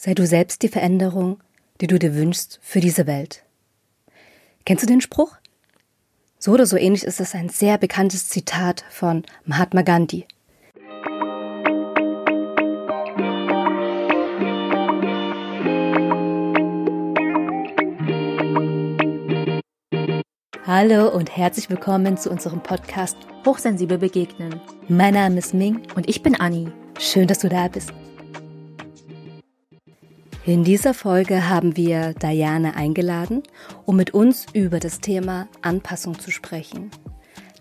Sei du selbst die Veränderung, die du dir wünschst für diese Welt. Kennst du den Spruch? So oder so ähnlich ist es ein sehr bekanntes Zitat von Mahatma Gandhi. Hallo und herzlich willkommen zu unserem Podcast Hochsensibel begegnen. Mein Name ist Ming und ich bin Anni. Schön, dass du da bist. In dieser Folge haben wir Diane eingeladen, um mit uns über das Thema Anpassung zu sprechen.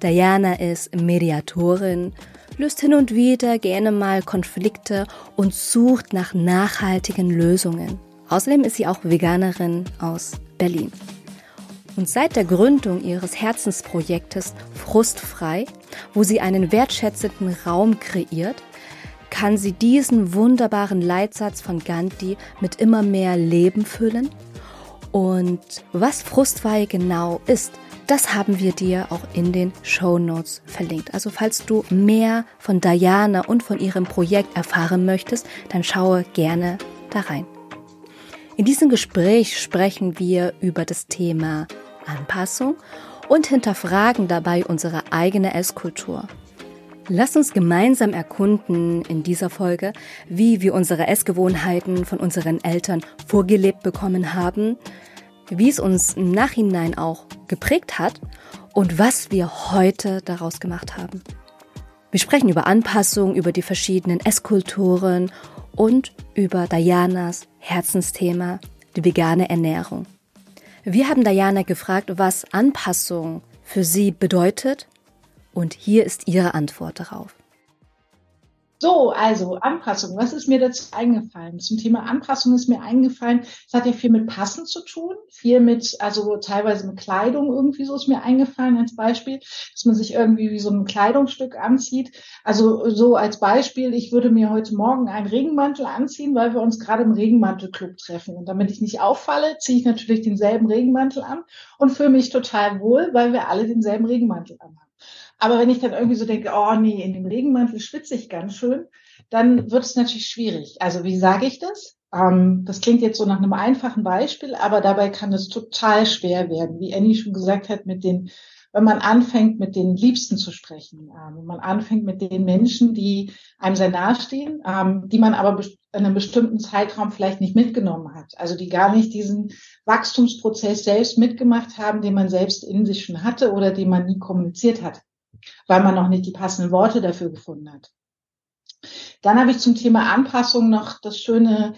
Diana ist Mediatorin, löst hin und wieder gerne mal Konflikte und sucht nach nachhaltigen Lösungen. Außerdem ist sie auch Veganerin aus Berlin. Und seit der Gründung ihres Herzensprojektes Frustfrei, wo sie einen wertschätzenden Raum kreiert, kann sie diesen wunderbaren Leitsatz von Gandhi mit immer mehr Leben füllen. Und was frustfrei genau ist, das haben wir dir auch in den Show Notes verlinkt. Also falls du mehr von Diana und von ihrem Projekt erfahren möchtest, dann schaue gerne da rein. In diesem Gespräch sprechen wir über das Thema Anpassung und hinterfragen dabei unsere eigene Esskultur. Lass uns gemeinsam erkunden in dieser Folge, wie wir unsere Essgewohnheiten von unseren Eltern vorgelebt bekommen haben, wie es uns im Nachhinein auch geprägt hat und was wir heute daraus gemacht haben. Wir sprechen über Anpassung, über die verschiedenen Esskulturen und über Dianas Herzensthema, die vegane Ernährung. Wir haben Diana gefragt, was Anpassung für sie bedeutet und hier ist Ihre Antwort darauf. So, also Anpassung. Was ist mir dazu eingefallen? Zum Thema Anpassung ist mir eingefallen, es hat ja viel mit Passen zu tun, viel mit, also teilweise mit Kleidung irgendwie so ist mir eingefallen als Beispiel, dass man sich irgendwie wie so ein Kleidungsstück anzieht. Also so als Beispiel, ich würde mir heute Morgen einen Regenmantel anziehen, weil wir uns gerade im Regenmantelclub treffen. Und damit ich nicht auffalle, ziehe ich natürlich denselben Regenmantel an und fühle mich total wohl, weil wir alle denselben Regenmantel anhaben. Aber wenn ich dann irgendwie so denke, oh nee, in dem Regenmantel schwitze ich ganz schön, dann wird es natürlich schwierig. Also wie sage ich das? Ähm, das klingt jetzt so nach einem einfachen Beispiel, aber dabei kann es total schwer werden. Wie Annie schon gesagt hat, mit den, wenn man anfängt, mit den Liebsten zu sprechen, ähm, wenn man anfängt mit den Menschen, die einem sehr nahestehen, ähm, die man aber in einem bestimmten Zeitraum vielleicht nicht mitgenommen hat. Also die gar nicht diesen Wachstumsprozess selbst mitgemacht haben, den man selbst in sich schon hatte oder den man nie kommuniziert hat weil man noch nicht die passenden Worte dafür gefunden hat. Dann habe ich zum Thema Anpassung noch das schöne,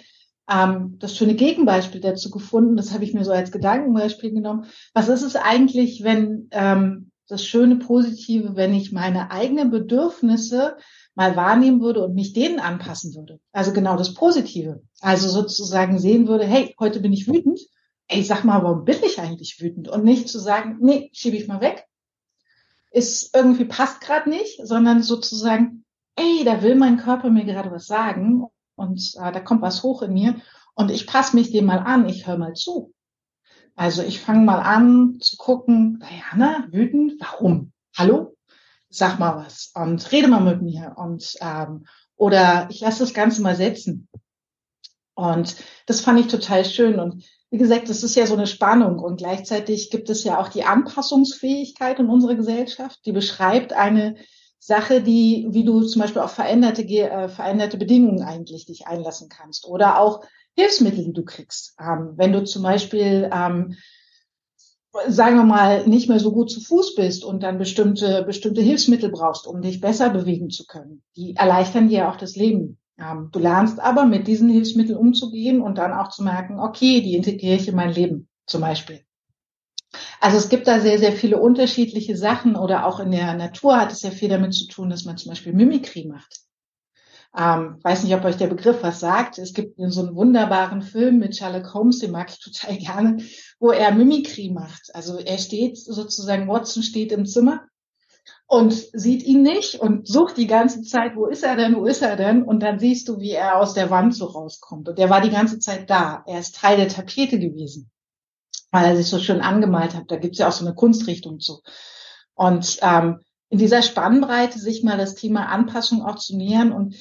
ähm, das schöne Gegenbeispiel dazu gefunden. Das habe ich mir so als Gedankenbeispiel genommen. Was ist es eigentlich, wenn ähm, das schöne Positive, wenn ich meine eigenen Bedürfnisse mal wahrnehmen würde und mich denen anpassen würde? Also genau das Positive. Also sozusagen sehen würde, hey, heute bin ich wütend. Ey, sag mal, warum bin ich eigentlich wütend? Und nicht zu sagen, nee, schiebe ich mal weg, ist irgendwie passt gerade nicht, sondern sozusagen, ey, da will mein Körper mir gerade was sagen und äh, da kommt was hoch in mir und ich passe mich dem mal an, ich höre mal zu. Also ich fange mal an zu gucken, Diana, wütend, warum? Hallo? Sag mal was und rede mal mit mir und ähm, oder ich lasse das Ganze mal setzen. Und das fand ich total schön. Und wie gesagt, das ist ja so eine Spannung. Und gleichzeitig gibt es ja auch die Anpassungsfähigkeit in unserer Gesellschaft, die beschreibt eine Sache, die, wie du zum Beispiel auf veränderte, äh, veränderte Bedingungen eigentlich dich einlassen kannst. Oder auch Hilfsmittel, die du kriegst. Ähm, wenn du zum Beispiel, ähm, sagen wir mal, nicht mehr so gut zu Fuß bist und dann bestimmte, bestimmte Hilfsmittel brauchst, um dich besser bewegen zu können, die erleichtern dir auch das Leben. Ähm, du lernst aber mit diesen Hilfsmitteln umzugehen und dann auch zu merken, okay, die integriere ich in mein Leben zum Beispiel. Also es gibt da sehr, sehr viele unterschiedliche Sachen oder auch in der Natur hat es ja viel damit zu tun, dass man zum Beispiel Mimikry macht. Ähm, weiß nicht, ob euch der Begriff was sagt. Es gibt so einen wunderbaren Film mit Sherlock Holmes, den mag ich total gerne, wo er Mimikry macht. Also er steht sozusagen, Watson steht im Zimmer und sieht ihn nicht und sucht die ganze Zeit, wo ist er denn, wo ist er denn? Und dann siehst du, wie er aus der Wand so rauskommt. Und der war die ganze Zeit da. Er ist Teil der Tapete gewesen, weil er sich so schön angemalt hat. Da gibt's ja auch so eine Kunstrichtung zu. Und ähm, in dieser Spannbreite sich mal das Thema Anpassung auch zu nähern und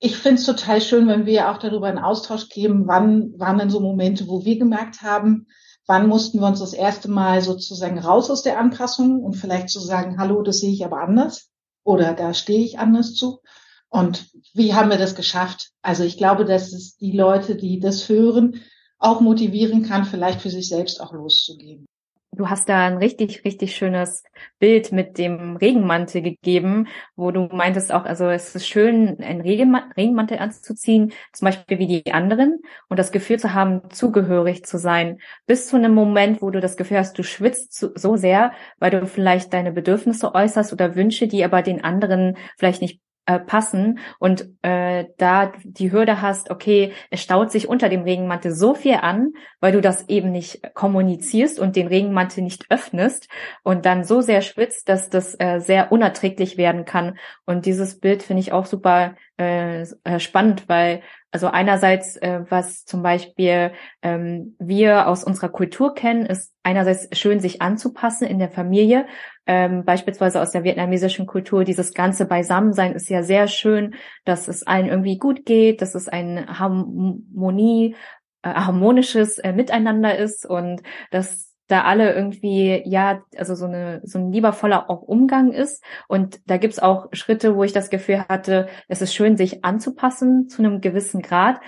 ich finde es total schön, wenn wir auch darüber einen Austausch geben, wann waren denn so Momente, wo wir gemerkt haben, wann mussten wir uns das erste Mal sozusagen raus aus der Anpassung und vielleicht zu sagen, hallo, das sehe ich aber anders oder da stehe ich anders zu. Und wie haben wir das geschafft? Also ich glaube, dass es die Leute, die das hören, auch motivieren kann, vielleicht für sich selbst auch loszugehen. Du hast da ein richtig, richtig schönes Bild mit dem Regenmantel gegeben, wo du meintest auch, also es ist schön, einen Regenmantel anzuziehen, zum Beispiel wie die anderen und das Gefühl zu haben, zugehörig zu sein, bis zu einem Moment, wo du das Gefühl hast, du schwitzt so sehr, weil du vielleicht deine Bedürfnisse äußerst oder Wünsche, die aber den anderen vielleicht nicht äh, passen und äh, da die Hürde hast, okay, es staut sich unter dem Regenmantel so viel an, weil du das eben nicht kommunizierst und den Regenmantel nicht öffnest und dann so sehr schwitzt, dass das äh, sehr unerträglich werden kann. Und dieses Bild finde ich auch super äh, äh spannend, weil also einerseits, äh, was zum Beispiel ähm, wir aus unserer Kultur kennen, ist einerseits schön, sich anzupassen in der Familie. Ähm, beispielsweise aus der vietnamesischen Kultur, dieses ganze Beisammensein ist ja sehr schön, dass es allen irgendwie gut geht, dass es eine Harmonie, äh, harmonisches äh, Miteinander ist und dass da alle irgendwie, ja, also so eine, so ein liebervoller auch Umgang ist. Und da gibt's auch Schritte, wo ich das Gefühl hatte, es ist schön, sich anzupassen zu einem gewissen Grad.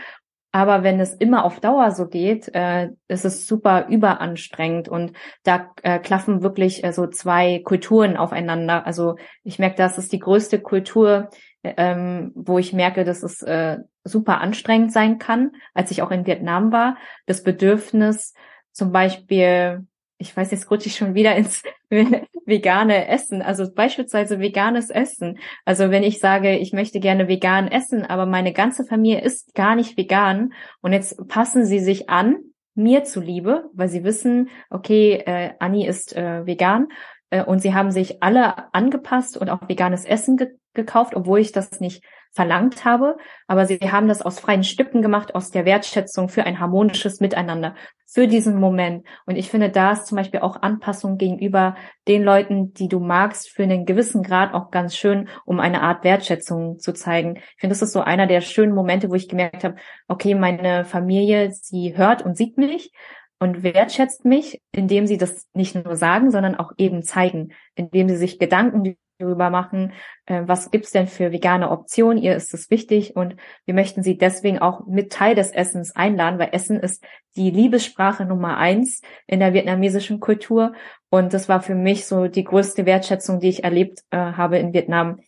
Aber wenn es immer auf Dauer so geht, äh, ist es super überanstrengend und da äh, klaffen wirklich äh, so zwei Kulturen aufeinander. Also ich merke, das ist die größte Kultur, ähm, wo ich merke, dass es äh, super anstrengend sein kann, als ich auch in Vietnam war. Das Bedürfnis, zum Beispiel, ich weiß, jetzt rutsche ich schon wieder ins vegane Essen, also beispielsweise veganes Essen. Also wenn ich sage, ich möchte gerne vegan essen, aber meine ganze Familie ist gar nicht vegan und jetzt passen sie sich an, mir zuliebe, weil sie wissen, okay, äh, Anni ist äh, vegan und sie haben sich alle angepasst und auch veganes Essen ge gekauft, obwohl ich das nicht verlangt habe, aber sie haben das aus freien Stücken gemacht, aus der Wertschätzung für ein harmonisches Miteinander, für diesen Moment. Und ich finde, da ist zum Beispiel auch Anpassung gegenüber den Leuten, die du magst, für einen gewissen Grad auch ganz schön, um eine Art Wertschätzung zu zeigen. Ich finde, das ist so einer der schönen Momente, wo ich gemerkt habe, okay, meine Familie, sie hört und sieht mich und wertschätzt mich, indem sie das nicht nur sagen, sondern auch eben zeigen, indem sie sich Gedanken darüber machen, äh, was gibt's denn für vegane Optionen, ihr ist es wichtig und wir möchten sie deswegen auch mit Teil des Essens einladen, weil Essen ist die Liebessprache Nummer eins in der vietnamesischen Kultur und das war für mich so die größte Wertschätzung, die ich erlebt äh, habe in Vietnam,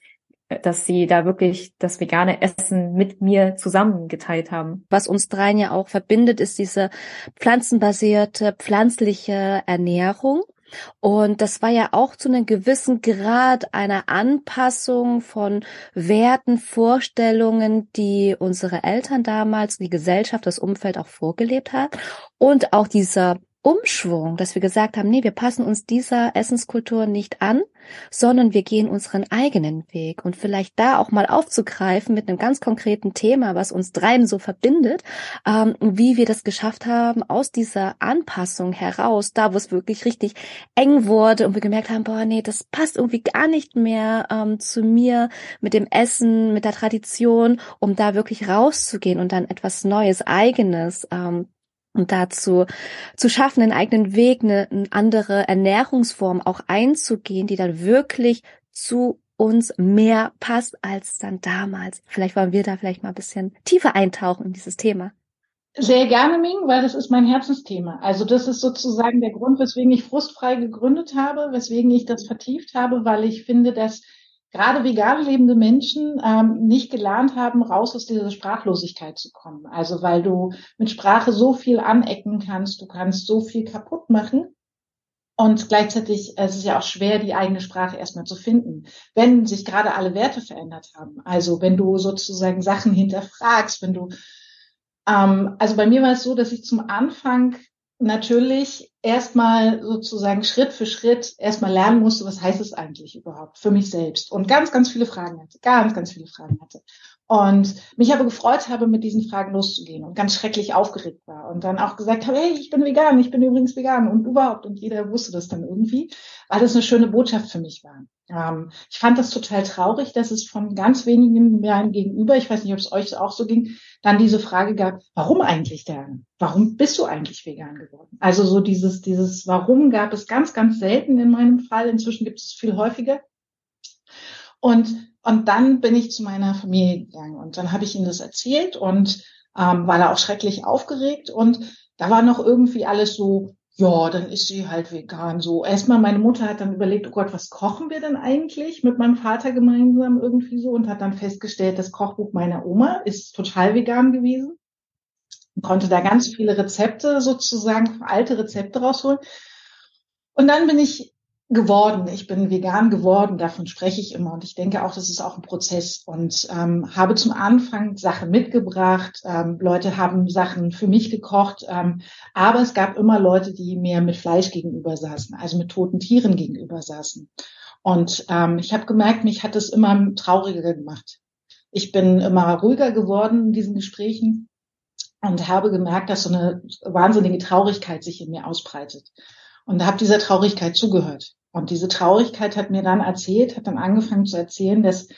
dass sie da wirklich das vegane Essen mit mir zusammengeteilt haben. Was uns dreien ja auch verbindet, ist diese pflanzenbasierte, pflanzliche Ernährung. Und das war ja auch zu einem gewissen Grad eine Anpassung von Werten, Vorstellungen, die unsere Eltern damals, die Gesellschaft, das Umfeld auch vorgelebt hat. Und auch dieser Umschwung, dass wir gesagt haben, nee, wir passen uns dieser Essenskultur nicht an, sondern wir gehen unseren eigenen Weg. Und vielleicht da auch mal aufzugreifen mit einem ganz konkreten Thema, was uns dreien so verbindet, ähm, wie wir das geschafft haben, aus dieser Anpassung heraus, da wo es wirklich richtig eng wurde und wir gemerkt haben, boah, nee, das passt irgendwie gar nicht mehr ähm, zu mir mit dem Essen, mit der Tradition, um da wirklich rauszugehen und dann etwas Neues, Eigenes ähm, und dazu zu schaffen, einen eigenen Weg, eine, eine andere Ernährungsform auch einzugehen, die dann wirklich zu uns mehr passt als dann damals. Vielleicht wollen wir da vielleicht mal ein bisschen tiefer eintauchen in dieses Thema. Sehr gerne, Ming, weil das ist mein Herzensthema. Also das ist sozusagen der Grund, weswegen ich frustfrei gegründet habe, weswegen ich das vertieft habe, weil ich finde, dass gerade vegan lebende Menschen ähm, nicht gelernt haben, raus aus dieser Sprachlosigkeit zu kommen. Also weil du mit Sprache so viel anecken kannst, du kannst so viel kaputt machen. Und gleichzeitig es ist es ja auch schwer, die eigene Sprache erstmal zu finden, wenn sich gerade alle Werte verändert haben. Also wenn du sozusagen Sachen hinterfragst, wenn du, ähm, also bei mir war es so, dass ich zum Anfang natürlich erstmal sozusagen Schritt für Schritt erstmal lernen musste, was heißt es eigentlich überhaupt für mich selbst und ganz, ganz viele Fragen hatte, ganz, ganz viele Fragen hatte. Und mich aber gefreut habe, mit diesen Fragen loszugehen und ganz schrecklich aufgeregt war und dann auch gesagt habe, hey, ich bin vegan, ich bin übrigens vegan und überhaupt und jeder wusste das dann irgendwie, weil das eine schöne Botschaft für mich war. Ähm, ich fand das total traurig, dass es von ganz wenigen Jahren gegenüber, ich weiß nicht, ob es euch auch so ging, dann diese Frage gab, warum eigentlich denn? Warum bist du eigentlich vegan geworden? Also so dieses, dieses Warum gab es ganz, ganz selten in meinem Fall. Inzwischen gibt es viel häufiger. Und und dann bin ich zu meiner Familie gegangen und dann habe ich ihnen das erzählt und ähm, war da auch schrecklich aufgeregt und da war noch irgendwie alles so, ja, dann ist sie halt vegan. So erstmal meine Mutter hat dann überlegt, oh Gott, was kochen wir denn eigentlich mit meinem Vater gemeinsam irgendwie so und hat dann festgestellt, das Kochbuch meiner Oma ist total vegan gewesen. Und konnte da ganz viele Rezepte sozusagen, alte Rezepte rausholen. Und dann bin ich geworden. Ich bin vegan geworden, davon spreche ich immer. Und ich denke auch, das ist auch ein Prozess. Und ähm, habe zum Anfang Sachen mitgebracht. Ähm, Leute haben Sachen für mich gekocht. Ähm, aber es gab immer Leute, die mir mit Fleisch gegenüber saßen, also mit toten Tieren gegenüber saßen. Und ähm, ich habe gemerkt, mich hat es immer trauriger gemacht. Ich bin immer ruhiger geworden in diesen Gesprächen und habe gemerkt, dass so eine wahnsinnige Traurigkeit sich in mir ausbreitet. Und habe dieser Traurigkeit zugehört. Und diese Traurigkeit hat mir dann erzählt, hat dann angefangen zu erzählen, dass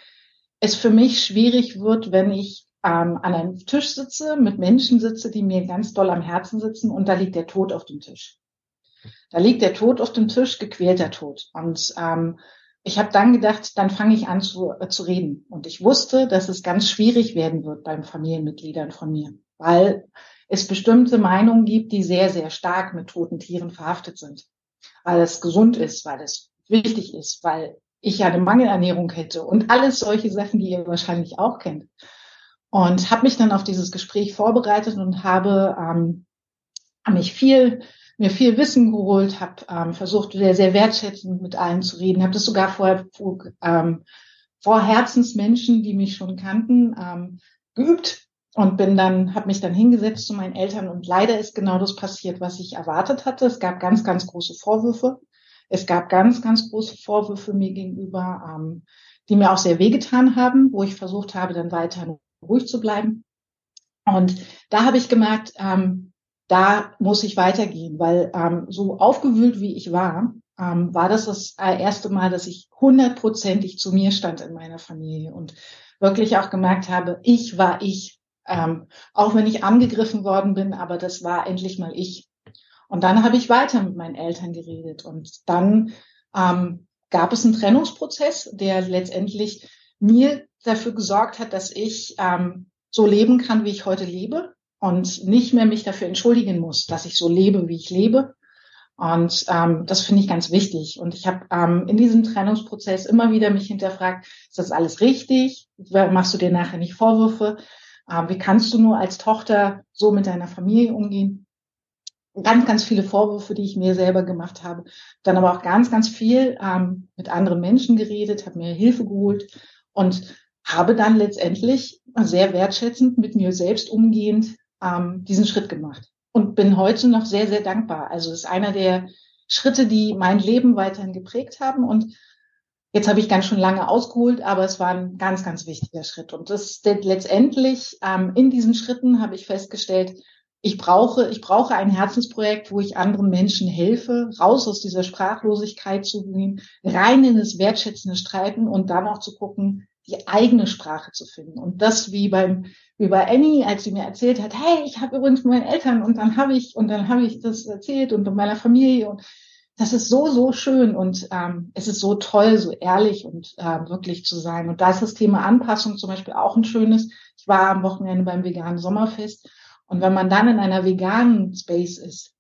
es für mich schwierig wird, wenn ich ähm, an einem Tisch sitze, mit Menschen sitze, die mir ganz doll am Herzen sitzen und da liegt der Tod auf dem Tisch. Da liegt der Tod auf dem Tisch, gequälter Tod. Und ähm, ich habe dann gedacht, dann fange ich an zu, äh, zu reden. Und ich wusste, dass es ganz schwierig werden wird beim Familienmitgliedern von mir, weil es bestimmte Meinungen gibt, die sehr, sehr stark mit toten Tieren verhaftet sind weil es gesund ist, weil es wichtig ist, weil ich ja eine Mangelernährung hätte und alles solche Sachen, die ihr wahrscheinlich auch kennt. Und habe mich dann auf dieses Gespräch vorbereitet und habe ähm, mich viel mir viel Wissen geholt, habe ähm, versucht, sehr, sehr wertschätzend mit allen zu reden, habe das sogar vorher vor, ähm, vor Herzensmenschen, die mich schon kannten, ähm, geübt und bin dann, habe mich dann hingesetzt zu meinen Eltern und leider ist genau das passiert, was ich erwartet hatte. Es gab ganz, ganz große Vorwürfe. Es gab ganz, ganz große Vorwürfe mir gegenüber, ähm, die mir auch sehr wehgetan haben, wo ich versucht habe, dann weiter ruhig zu bleiben. Und da habe ich gemerkt, ähm, da muss ich weitergehen, weil ähm, so aufgewühlt wie ich war, ähm, war das das erste Mal, dass ich hundertprozentig zu mir stand in meiner Familie und wirklich auch gemerkt habe, ich war ich ähm, auch wenn ich angegriffen worden bin, aber das war endlich mal ich. Und dann habe ich weiter mit meinen Eltern geredet. Und dann ähm, gab es einen Trennungsprozess, der letztendlich mir dafür gesorgt hat, dass ich ähm, so leben kann, wie ich heute lebe und nicht mehr mich dafür entschuldigen muss, dass ich so lebe, wie ich lebe. Und ähm, das finde ich ganz wichtig. Und ich habe ähm, in diesem Trennungsprozess immer wieder mich hinterfragt, ist das alles richtig? Machst du dir nachher nicht Vorwürfe? Ähm, wie kannst du nur als Tochter so mit deiner Familie umgehen? Ganz, ganz viele Vorwürfe, die ich mir selber gemacht habe. Dann aber auch ganz, ganz viel ähm, mit anderen Menschen geredet, habe mir Hilfe geholt und habe dann letztendlich sehr wertschätzend mit mir selbst umgehend ähm, diesen Schritt gemacht und bin heute noch sehr, sehr dankbar. Also es ist einer der Schritte, die mein Leben weiterhin geprägt haben und Jetzt habe ich ganz schön lange ausgeholt, aber es war ein ganz, ganz wichtiger Schritt. Und das letztendlich ähm, in diesen Schritten habe ich festgestellt, ich brauche, ich brauche ein Herzensprojekt, wo ich anderen Menschen helfe, raus aus dieser Sprachlosigkeit zu gehen, rein in das wertschätzende Streiten und dann auch zu gucken, die eigene Sprache zu finden. Und das wie beim, wie bei Annie, als sie mir erzählt hat, hey, ich habe übrigens meine Eltern und dann habe ich, und dann habe ich das erzählt und meiner Familie und das ist so, so schön und ähm, es ist so toll, so ehrlich und äh, wirklich zu sein. Und da ist das Thema Anpassung zum Beispiel auch ein schönes. Ich war am Wochenende beim veganen Sommerfest und wenn man dann in einer veganen Space ist,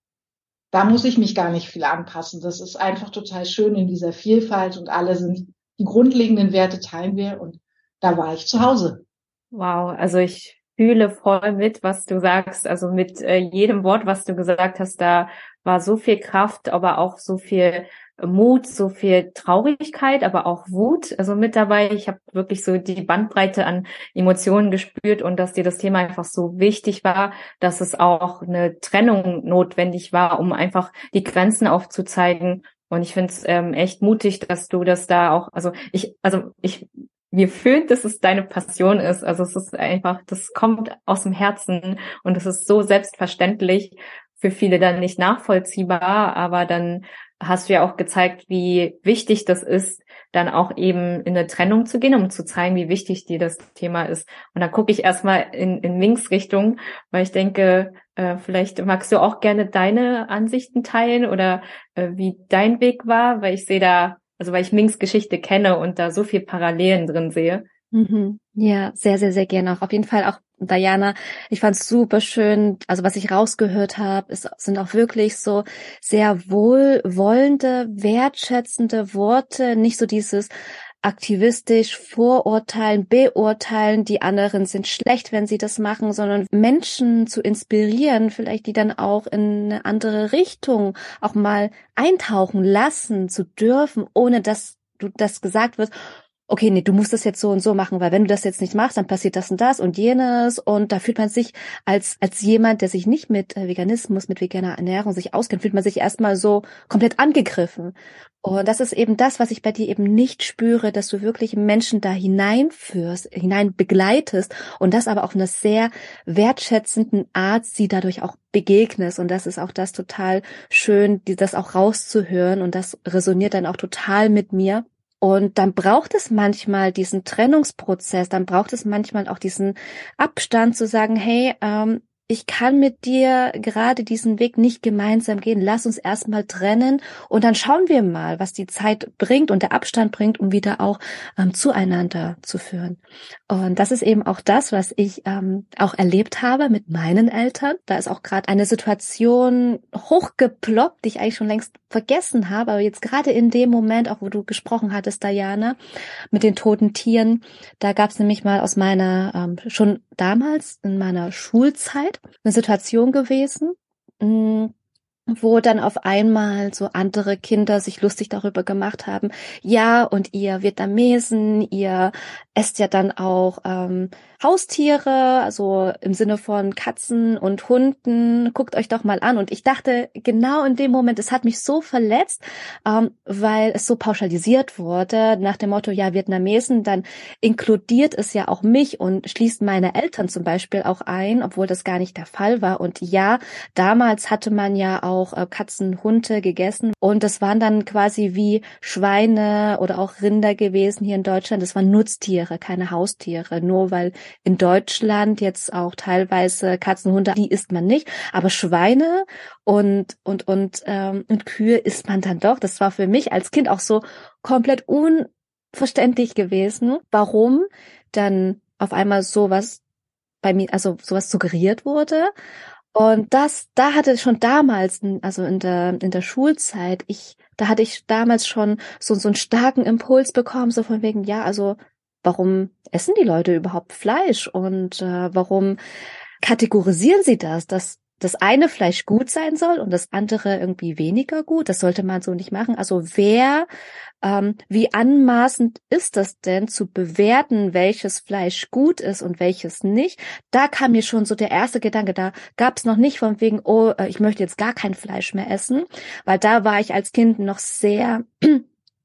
da muss ich mich gar nicht viel anpassen. Das ist einfach total schön in dieser Vielfalt und alle sind, die grundlegenden Werte teilen wir und da war ich zu Hause. Wow, also ich fühle voll mit, was du sagst. Also mit äh, jedem Wort, was du gesagt hast, da war so viel Kraft, aber auch so viel Mut, so viel Traurigkeit, aber auch Wut, also mit dabei. Ich habe wirklich so die Bandbreite an Emotionen gespürt und dass dir das Thema einfach so wichtig war, dass es auch eine Trennung notwendig war, um einfach die Grenzen aufzuzeigen. Und ich finde es ähm, echt mutig, dass du das da auch, also ich, also ich mir fühlt, dass es deine Passion ist. Also es ist einfach, das kommt aus dem Herzen und es ist so selbstverständlich für viele dann nicht nachvollziehbar, aber dann hast du ja auch gezeigt, wie wichtig das ist, dann auch eben in eine Trennung zu gehen, um zu zeigen, wie wichtig dir das Thema ist. Und dann gucke ich erstmal in, in Minks Richtung, weil ich denke, äh, vielleicht magst du auch gerne deine Ansichten teilen oder äh, wie dein Weg war, weil ich sehe da also weil ich Minks Geschichte kenne und da so viel Parallelen drin sehe. Mhm. Ja, sehr, sehr, sehr gerne auch. Auf jeden Fall auch Diana. Ich fand es super schön. Also was ich rausgehört habe, sind auch wirklich so sehr wohlwollende, wertschätzende Worte. Nicht so dieses aktivistisch vorurteilen, beurteilen, die anderen sind schlecht, wenn sie das machen, sondern Menschen zu inspirieren, vielleicht die dann auch in eine andere Richtung auch mal eintauchen lassen zu dürfen, ohne dass du das gesagt wird, okay, nee, du musst das jetzt so und so machen, weil wenn du das jetzt nicht machst, dann passiert das und das und jenes und da fühlt man sich als als jemand, der sich nicht mit äh, Veganismus, mit veganer Ernährung sich auskennt, fühlt man sich erstmal so komplett angegriffen. Und das ist eben das, was ich bei dir eben nicht spüre, dass du wirklich Menschen da hineinführst, hinein begleitest und das aber auf einer sehr wertschätzenden Art sie dadurch auch begegnest. Und das ist auch das total schön, das auch rauszuhören und das resoniert dann auch total mit mir. Und dann braucht es manchmal diesen Trennungsprozess, dann braucht es manchmal auch diesen Abstand zu sagen, hey, ähm, ich kann mit dir gerade diesen Weg nicht gemeinsam gehen. Lass uns erstmal trennen und dann schauen wir mal, was die Zeit bringt und der Abstand bringt, um wieder auch ähm, zueinander zu führen. Und das ist eben auch das, was ich ähm, auch erlebt habe mit meinen Eltern. Da ist auch gerade eine Situation hochgeploppt, die ich eigentlich schon längst vergessen habe, aber jetzt gerade in dem Moment, auch wo du gesprochen hattest, Diana, mit den toten Tieren, da gab es nämlich mal aus meiner ähm, schon damals in meiner Schulzeit eine Situation gewesen, mm, wo dann auf einmal so andere Kinder sich lustig darüber gemacht haben, ja, und ihr Vietnamesen, ihr esst ja dann auch ähm, Haustiere, also im Sinne von Katzen und Hunden, guckt euch doch mal an. Und ich dachte genau in dem Moment, es hat mich so verletzt, ähm, weil es so pauschalisiert wurde, nach dem Motto, ja, Vietnamesen, dann inkludiert es ja auch mich und schließt meine Eltern zum Beispiel auch ein, obwohl das gar nicht der Fall war. Und ja, damals hatte man ja auch äh, Katzen, Hunde gegessen und das waren dann quasi wie Schweine oder auch Rinder gewesen hier in Deutschland. Das waren Nutztiere, keine Haustiere, nur weil in Deutschland jetzt auch teilweise Katzen, Hunde, die isst man nicht, aber Schweine und und und ähm, und Kühe isst man dann doch. Das war für mich als Kind auch so komplett unverständlich gewesen, warum dann auf einmal sowas bei mir, also sowas suggeriert wurde. Und das, da hatte schon damals, also in der, in der Schulzeit, ich, da hatte ich damals schon so, so einen starken Impuls bekommen, so von wegen, ja, also warum essen die Leute überhaupt Fleisch und äh, warum kategorisieren sie das, dass das eine Fleisch gut sein soll und das andere irgendwie weniger gut. Das sollte man so nicht machen. Also wer, ähm, wie anmaßend ist das denn zu bewerten, welches Fleisch gut ist und welches nicht? Da kam mir schon so der erste Gedanke. Da gab es noch nicht von wegen, oh, äh, ich möchte jetzt gar kein Fleisch mehr essen, weil da war ich als Kind noch sehr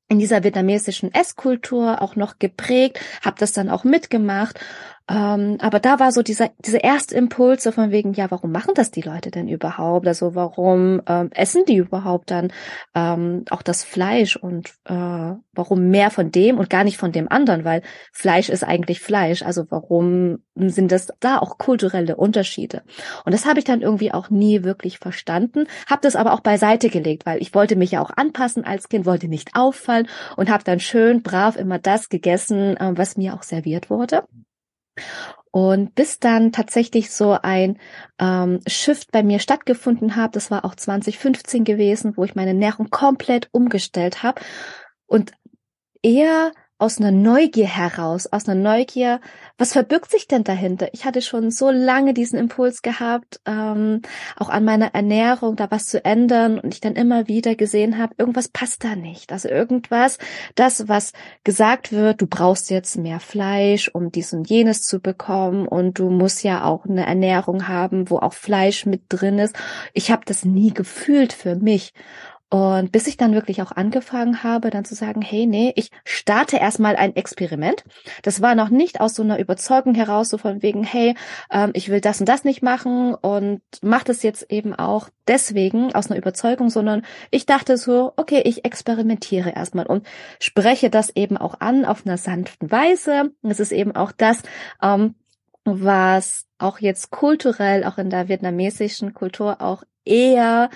in dieser vietnamesischen Esskultur auch noch geprägt, habe das dann auch mitgemacht ähm, aber da war so dieser, dieser erste Impuls so von wegen, ja, warum machen das die Leute denn überhaupt? Also warum ähm, essen die überhaupt dann ähm, auch das Fleisch und äh, warum mehr von dem und gar nicht von dem anderen? Weil Fleisch ist eigentlich Fleisch. Also warum sind das da auch kulturelle Unterschiede? Und das habe ich dann irgendwie auch nie wirklich verstanden, habe das aber auch beiseite gelegt, weil ich wollte mich ja auch anpassen als Kind, wollte nicht auffallen und habe dann schön brav immer das gegessen, äh, was mir auch serviert wurde. Und bis dann tatsächlich so ein ähm, Shift bei mir stattgefunden hat, das war auch 2015 gewesen, wo ich meine Ernährung komplett umgestellt habe. Und eher aus einer Neugier heraus, aus einer Neugier, was verbirgt sich denn dahinter? Ich hatte schon so lange diesen Impuls gehabt, ähm, auch an meiner Ernährung da was zu ändern und ich dann immer wieder gesehen habe, irgendwas passt da nicht. Also irgendwas, das, was gesagt wird, du brauchst jetzt mehr Fleisch, um dies und jenes zu bekommen und du musst ja auch eine Ernährung haben, wo auch Fleisch mit drin ist. Ich habe das nie gefühlt für mich. Und bis ich dann wirklich auch angefangen habe, dann zu sagen, hey, nee, ich starte erstmal ein Experiment. Das war noch nicht aus so einer Überzeugung heraus, so von wegen, hey, ähm, ich will das und das nicht machen und mache das jetzt eben auch deswegen aus einer Überzeugung, sondern ich dachte so, okay, ich experimentiere erstmal und spreche das eben auch an auf einer sanften Weise. Es ist eben auch das, ähm, was auch jetzt kulturell, auch in der vietnamesischen Kultur auch eher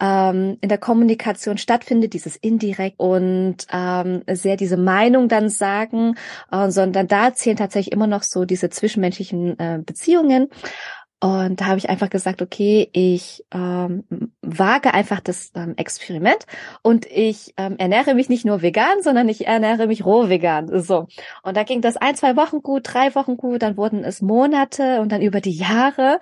ähm, in der Kommunikation stattfindet, dieses indirekt und ähm, sehr diese Meinung dann sagen, äh, sondern da zählen tatsächlich immer noch so diese zwischenmenschlichen äh, Beziehungen. Und da habe ich einfach gesagt, okay, ich ähm, wage einfach das ähm, Experiment und ich ähm, ernähre mich nicht nur vegan, sondern ich ernähre mich roh vegan. So. Und da ging das ein, zwei Wochen gut, drei Wochen gut, dann wurden es Monate und dann über die Jahre.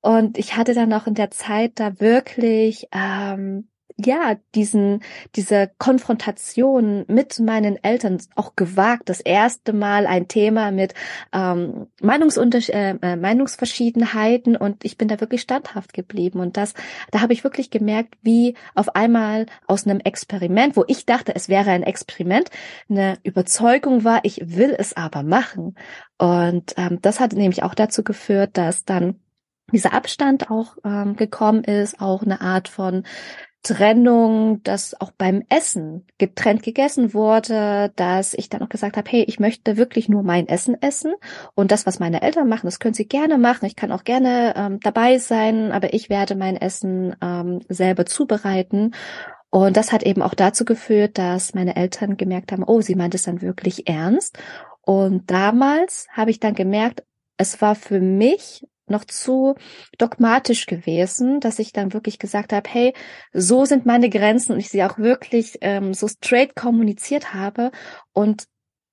Und ich hatte dann auch in der Zeit da wirklich ähm, ja, diesen, diese Konfrontation mit meinen Eltern auch gewagt. Das erste Mal ein Thema mit ähm, Meinungsunter äh, äh, Meinungsverschiedenheiten und ich bin da wirklich standhaft geblieben. Und das, da habe ich wirklich gemerkt, wie auf einmal aus einem Experiment, wo ich dachte, es wäre ein Experiment, eine Überzeugung war, ich will es aber machen. Und ähm, das hat nämlich auch dazu geführt, dass dann dieser Abstand auch ähm, gekommen ist, auch eine Art von Trennung, dass auch beim Essen getrennt gegessen wurde, dass ich dann auch gesagt habe, hey, ich möchte wirklich nur mein Essen essen und das, was meine Eltern machen, das können sie gerne machen. Ich kann auch gerne ähm, dabei sein, aber ich werde mein Essen ähm, selber zubereiten. Und das hat eben auch dazu geführt, dass meine Eltern gemerkt haben, oh, sie meint es dann wirklich ernst. Und damals habe ich dann gemerkt, es war für mich noch zu dogmatisch gewesen, dass ich dann wirklich gesagt habe, hey, so sind meine Grenzen und ich sie auch wirklich ähm, so straight kommuniziert habe und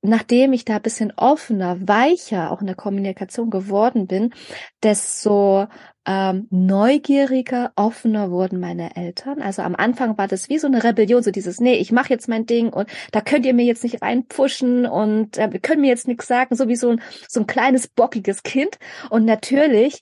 nachdem ich da ein bisschen offener, weicher auch in der Kommunikation geworden bin, desto ähm, neugieriger, offener wurden meine Eltern. Also am Anfang war das wie so eine Rebellion, so dieses, nee, ich mache jetzt mein Ding und da könnt ihr mir jetzt nicht reinpushen und äh, können mir jetzt nichts sagen, so wie so ein, so ein kleines, bockiges Kind. Und natürlich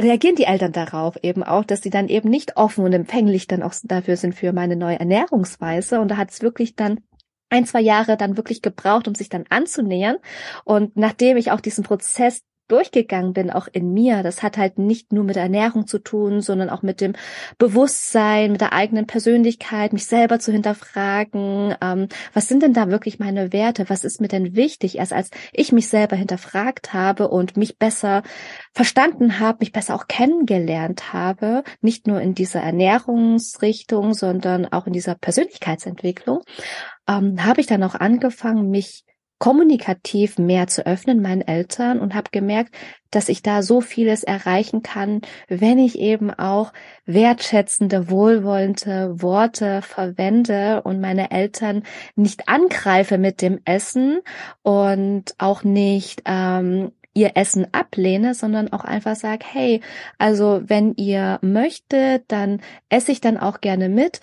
reagieren die Eltern darauf eben auch, dass sie dann eben nicht offen und empfänglich dann auch dafür sind für meine neue Ernährungsweise. Und da hat es wirklich dann ein, zwei Jahre dann wirklich gebraucht, um sich dann anzunähern. Und nachdem ich auch diesen Prozess durchgegangen bin, auch in mir, das hat halt nicht nur mit Ernährung zu tun, sondern auch mit dem Bewusstsein, mit der eigenen Persönlichkeit, mich selber zu hinterfragen. Ähm, was sind denn da wirklich meine Werte? Was ist mir denn wichtig? Erst als ich mich selber hinterfragt habe und mich besser verstanden habe, mich besser auch kennengelernt habe, nicht nur in dieser Ernährungsrichtung, sondern auch in dieser Persönlichkeitsentwicklung, ähm, habe ich dann auch angefangen, mich kommunikativ mehr zu öffnen meinen Eltern und habe gemerkt, dass ich da so vieles erreichen kann, wenn ich eben auch wertschätzende, wohlwollende Worte verwende und meine Eltern nicht angreife mit dem Essen und auch nicht ähm, ihr Essen ablehne, sondern auch einfach sage, hey, also wenn ihr möchtet, dann esse ich dann auch gerne mit,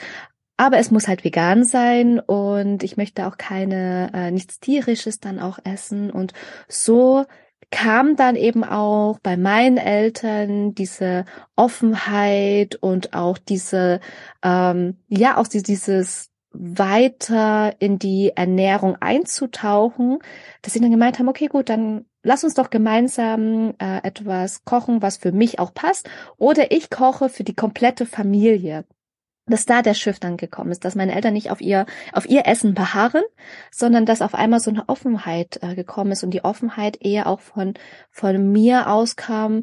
aber es muss halt vegan sein und ich möchte auch keine, äh, nichts tierisches dann auch essen. Und so kam dann eben auch bei meinen Eltern diese Offenheit und auch diese, ähm, ja, auch dieses weiter in die Ernährung einzutauchen, dass sie dann gemeint haben, okay, gut, dann lass uns doch gemeinsam äh, etwas kochen, was für mich auch passt, oder ich koche für die komplette Familie dass da der Shift dann gekommen ist, dass meine Eltern nicht auf ihr auf ihr Essen beharren, sondern dass auf einmal so eine Offenheit äh, gekommen ist und die Offenheit eher auch von von mir auskam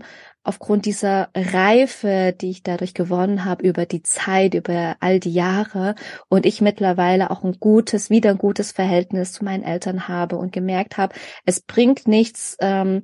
aufgrund dieser Reife, die ich dadurch gewonnen habe über die Zeit, über all die Jahre und ich mittlerweile auch ein gutes, wieder ein gutes Verhältnis zu meinen Eltern habe und gemerkt habe, es bringt nichts ähm,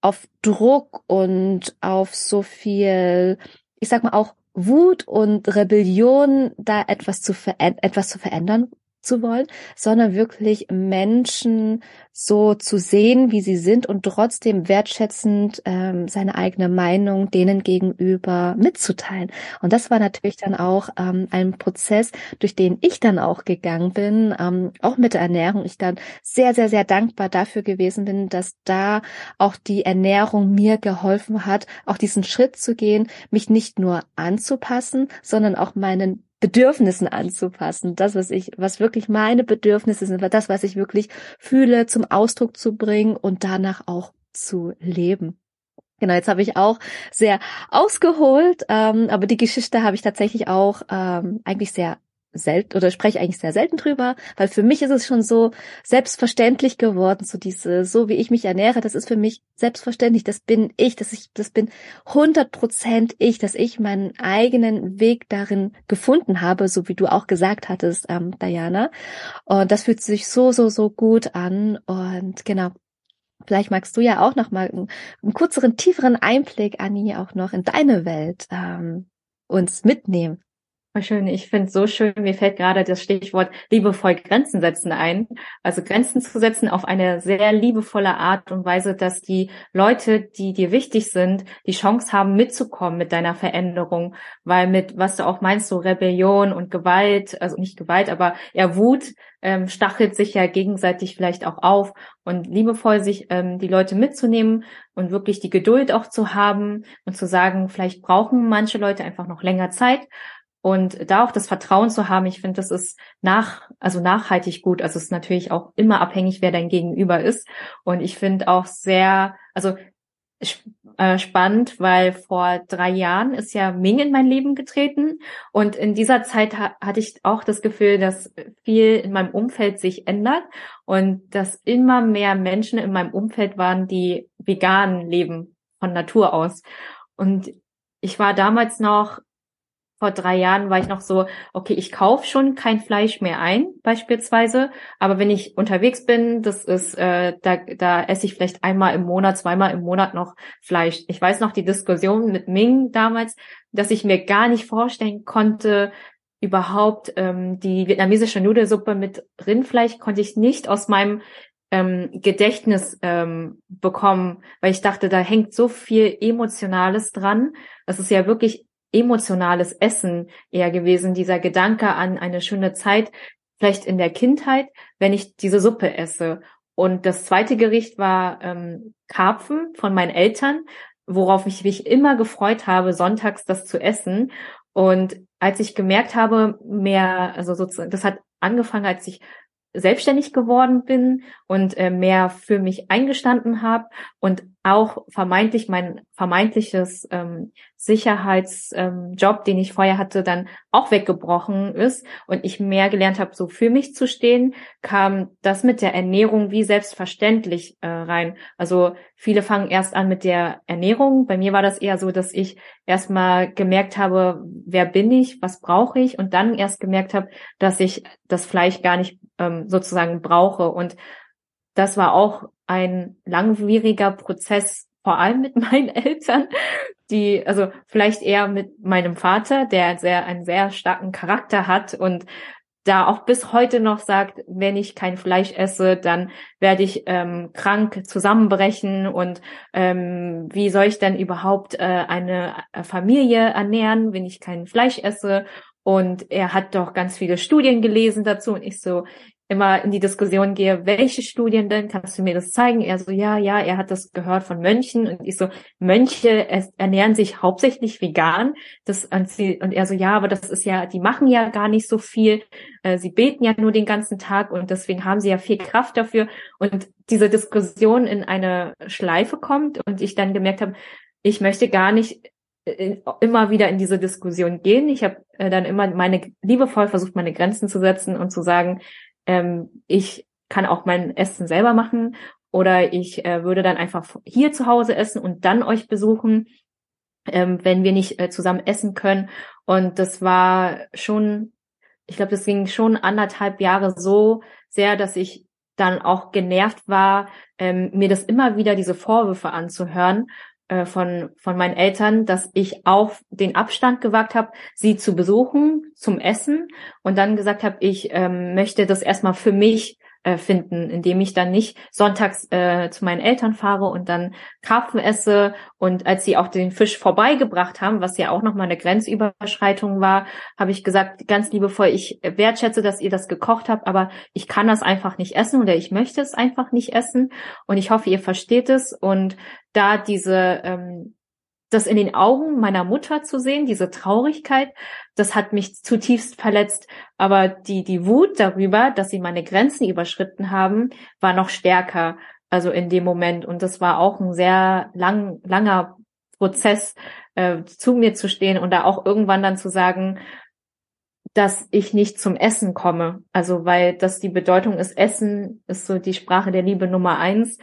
auf Druck und auf so viel, ich sag mal auch Wut und Rebellion, da etwas zu, etwas zu verändern, zu wollen, sondern wirklich Menschen so zu sehen, wie sie sind und trotzdem wertschätzend ähm, seine eigene Meinung denen gegenüber mitzuteilen. Und das war natürlich dann auch ähm, ein Prozess, durch den ich dann auch gegangen bin, ähm, auch mit der Ernährung. Ich dann sehr, sehr, sehr dankbar dafür gewesen bin, dass da auch die Ernährung mir geholfen hat, auch diesen Schritt zu gehen, mich nicht nur anzupassen, sondern auch meinen Bedürfnissen anzupassen. Das, was ich, was wirklich meine Bedürfnisse sind, das, was ich wirklich fühle, zum Ausdruck zu bringen und danach auch zu leben. Genau, jetzt habe ich auch sehr ausgeholt, ähm, aber die Geschichte habe ich tatsächlich auch ähm, eigentlich sehr selten oder spreche eigentlich sehr selten drüber, weil für mich ist es schon so selbstverständlich geworden, so diese, so wie ich mich ernähre, das ist für mich selbstverständlich, das bin ich, dass ich, das bin 100 Prozent ich, dass ich meinen eigenen Weg darin gefunden habe, so wie du auch gesagt hattest, ähm, Diana. Und das fühlt sich so, so, so gut an und genau. Vielleicht magst du ja auch noch mal einen, kürzeren, tieferen Einblick, Anni, auch noch in deine Welt ähm, uns mitnehmen. Voll schön. Ich finde es so schön, mir fällt gerade das Stichwort liebevoll Grenzen setzen ein. Also Grenzen zu setzen auf eine sehr liebevolle Art und Weise, dass die Leute, die dir wichtig sind, die Chance haben, mitzukommen mit deiner Veränderung. Weil mit, was du auch meinst, so Rebellion und Gewalt, also nicht Gewalt, aber eher Wut, ähm, stachelt sich ja gegenseitig vielleicht auch auf und liebevoll sich ähm, die Leute mitzunehmen und wirklich die Geduld auch zu haben und zu sagen, vielleicht brauchen manche Leute einfach noch länger Zeit und da auch das Vertrauen zu haben, ich finde, das ist nach, also nachhaltig gut. Also es ist natürlich auch immer abhängig, wer dein Gegenüber ist. Und ich finde auch sehr, also äh, spannend, weil vor drei Jahren ist ja Ming in mein Leben getreten und in dieser Zeit ha hatte ich auch das Gefühl, dass viel in meinem Umfeld sich ändert und dass immer mehr Menschen in meinem Umfeld waren, die vegan leben von Natur aus. Und ich war damals noch vor drei Jahren war ich noch so, okay, ich kaufe schon kein Fleisch mehr ein, beispielsweise. Aber wenn ich unterwegs bin, das ist, äh, da, da esse ich vielleicht einmal im Monat, zweimal im Monat noch Fleisch. Ich weiß noch die Diskussion mit Ming damals, dass ich mir gar nicht vorstellen konnte, überhaupt ähm, die vietnamesische Nudelsuppe mit Rindfleisch konnte ich nicht aus meinem ähm, Gedächtnis ähm, bekommen, weil ich dachte, da hängt so viel Emotionales dran. Das ist ja wirklich emotionales Essen eher gewesen, dieser Gedanke an eine schöne Zeit, vielleicht in der Kindheit, wenn ich diese Suppe esse. Und das zweite Gericht war ähm, Karpfen von meinen Eltern, worauf ich mich immer gefreut habe, sonntags das zu essen. Und als ich gemerkt habe, mehr, also sozusagen, das hat angefangen, als ich selbstständig geworden bin und äh, mehr für mich eingestanden habe und auch vermeintlich mein vermeintliches ähm, Sicherheitsjob, ähm, den ich vorher hatte, dann auch weggebrochen ist und ich mehr gelernt habe, so für mich zu stehen, kam das mit der Ernährung wie selbstverständlich äh, rein. Also viele fangen erst an mit der Ernährung. Bei mir war das eher so, dass ich erstmal gemerkt habe, wer bin ich, was brauche ich und dann erst gemerkt habe, dass ich das Fleisch gar nicht ähm, sozusagen brauche und das war auch ein langwieriger Prozess, vor allem mit meinen Eltern, die, also vielleicht eher mit meinem Vater, der sehr, einen sehr starken Charakter hat und da auch bis heute noch sagt, wenn ich kein Fleisch esse, dann werde ich ähm, krank zusammenbrechen und ähm, wie soll ich denn überhaupt äh, eine äh, Familie ernähren, wenn ich kein Fleisch esse? Und er hat doch ganz viele Studien gelesen dazu und ich so, immer in die Diskussion gehe, welche Studien denn? Kannst du mir das zeigen? Er so, ja, ja, er hat das gehört von Mönchen und ich so, Mönche ernähren sich hauptsächlich vegan. Das, und, sie, und er so, ja, aber das ist ja, die machen ja gar nicht so viel. Äh, sie beten ja nur den ganzen Tag und deswegen haben sie ja viel Kraft dafür. Und diese Diskussion in eine Schleife kommt und ich dann gemerkt habe, ich möchte gar nicht äh, immer wieder in diese Diskussion gehen. Ich habe äh, dann immer meine liebevoll versucht, meine Grenzen zu setzen und zu sagen, ähm, ich kann auch mein Essen selber machen oder ich äh, würde dann einfach hier zu Hause essen und dann euch besuchen, ähm, wenn wir nicht äh, zusammen essen können. Und das war schon, ich glaube, das ging schon anderthalb Jahre so sehr, dass ich dann auch genervt war, ähm, mir das immer wieder diese Vorwürfe anzuhören äh, von, von meinen Eltern, dass ich auch den Abstand gewagt habe, sie zu besuchen zum Essen und dann gesagt habe, ich ähm, möchte das erstmal für mich äh, finden, indem ich dann nicht sonntags äh, zu meinen Eltern fahre und dann Karpfen esse und als sie auch den Fisch vorbeigebracht haben, was ja auch nochmal eine Grenzüberschreitung war, habe ich gesagt, ganz liebevoll, ich wertschätze, dass ihr das gekocht habt, aber ich kann das einfach nicht essen oder ich möchte es einfach nicht essen und ich hoffe, ihr versteht es. Und da diese ähm, das in den Augen meiner Mutter zu sehen, diese Traurigkeit, das hat mich zutiefst verletzt. Aber die, die Wut darüber, dass sie meine Grenzen überschritten haben, war noch stärker. Also in dem Moment. Und das war auch ein sehr lang, langer Prozess, äh, zu mir zu stehen und da auch irgendwann dann zu sagen, dass ich nicht zum Essen komme. Also weil das die Bedeutung ist, Essen ist so die Sprache der Liebe Nummer eins.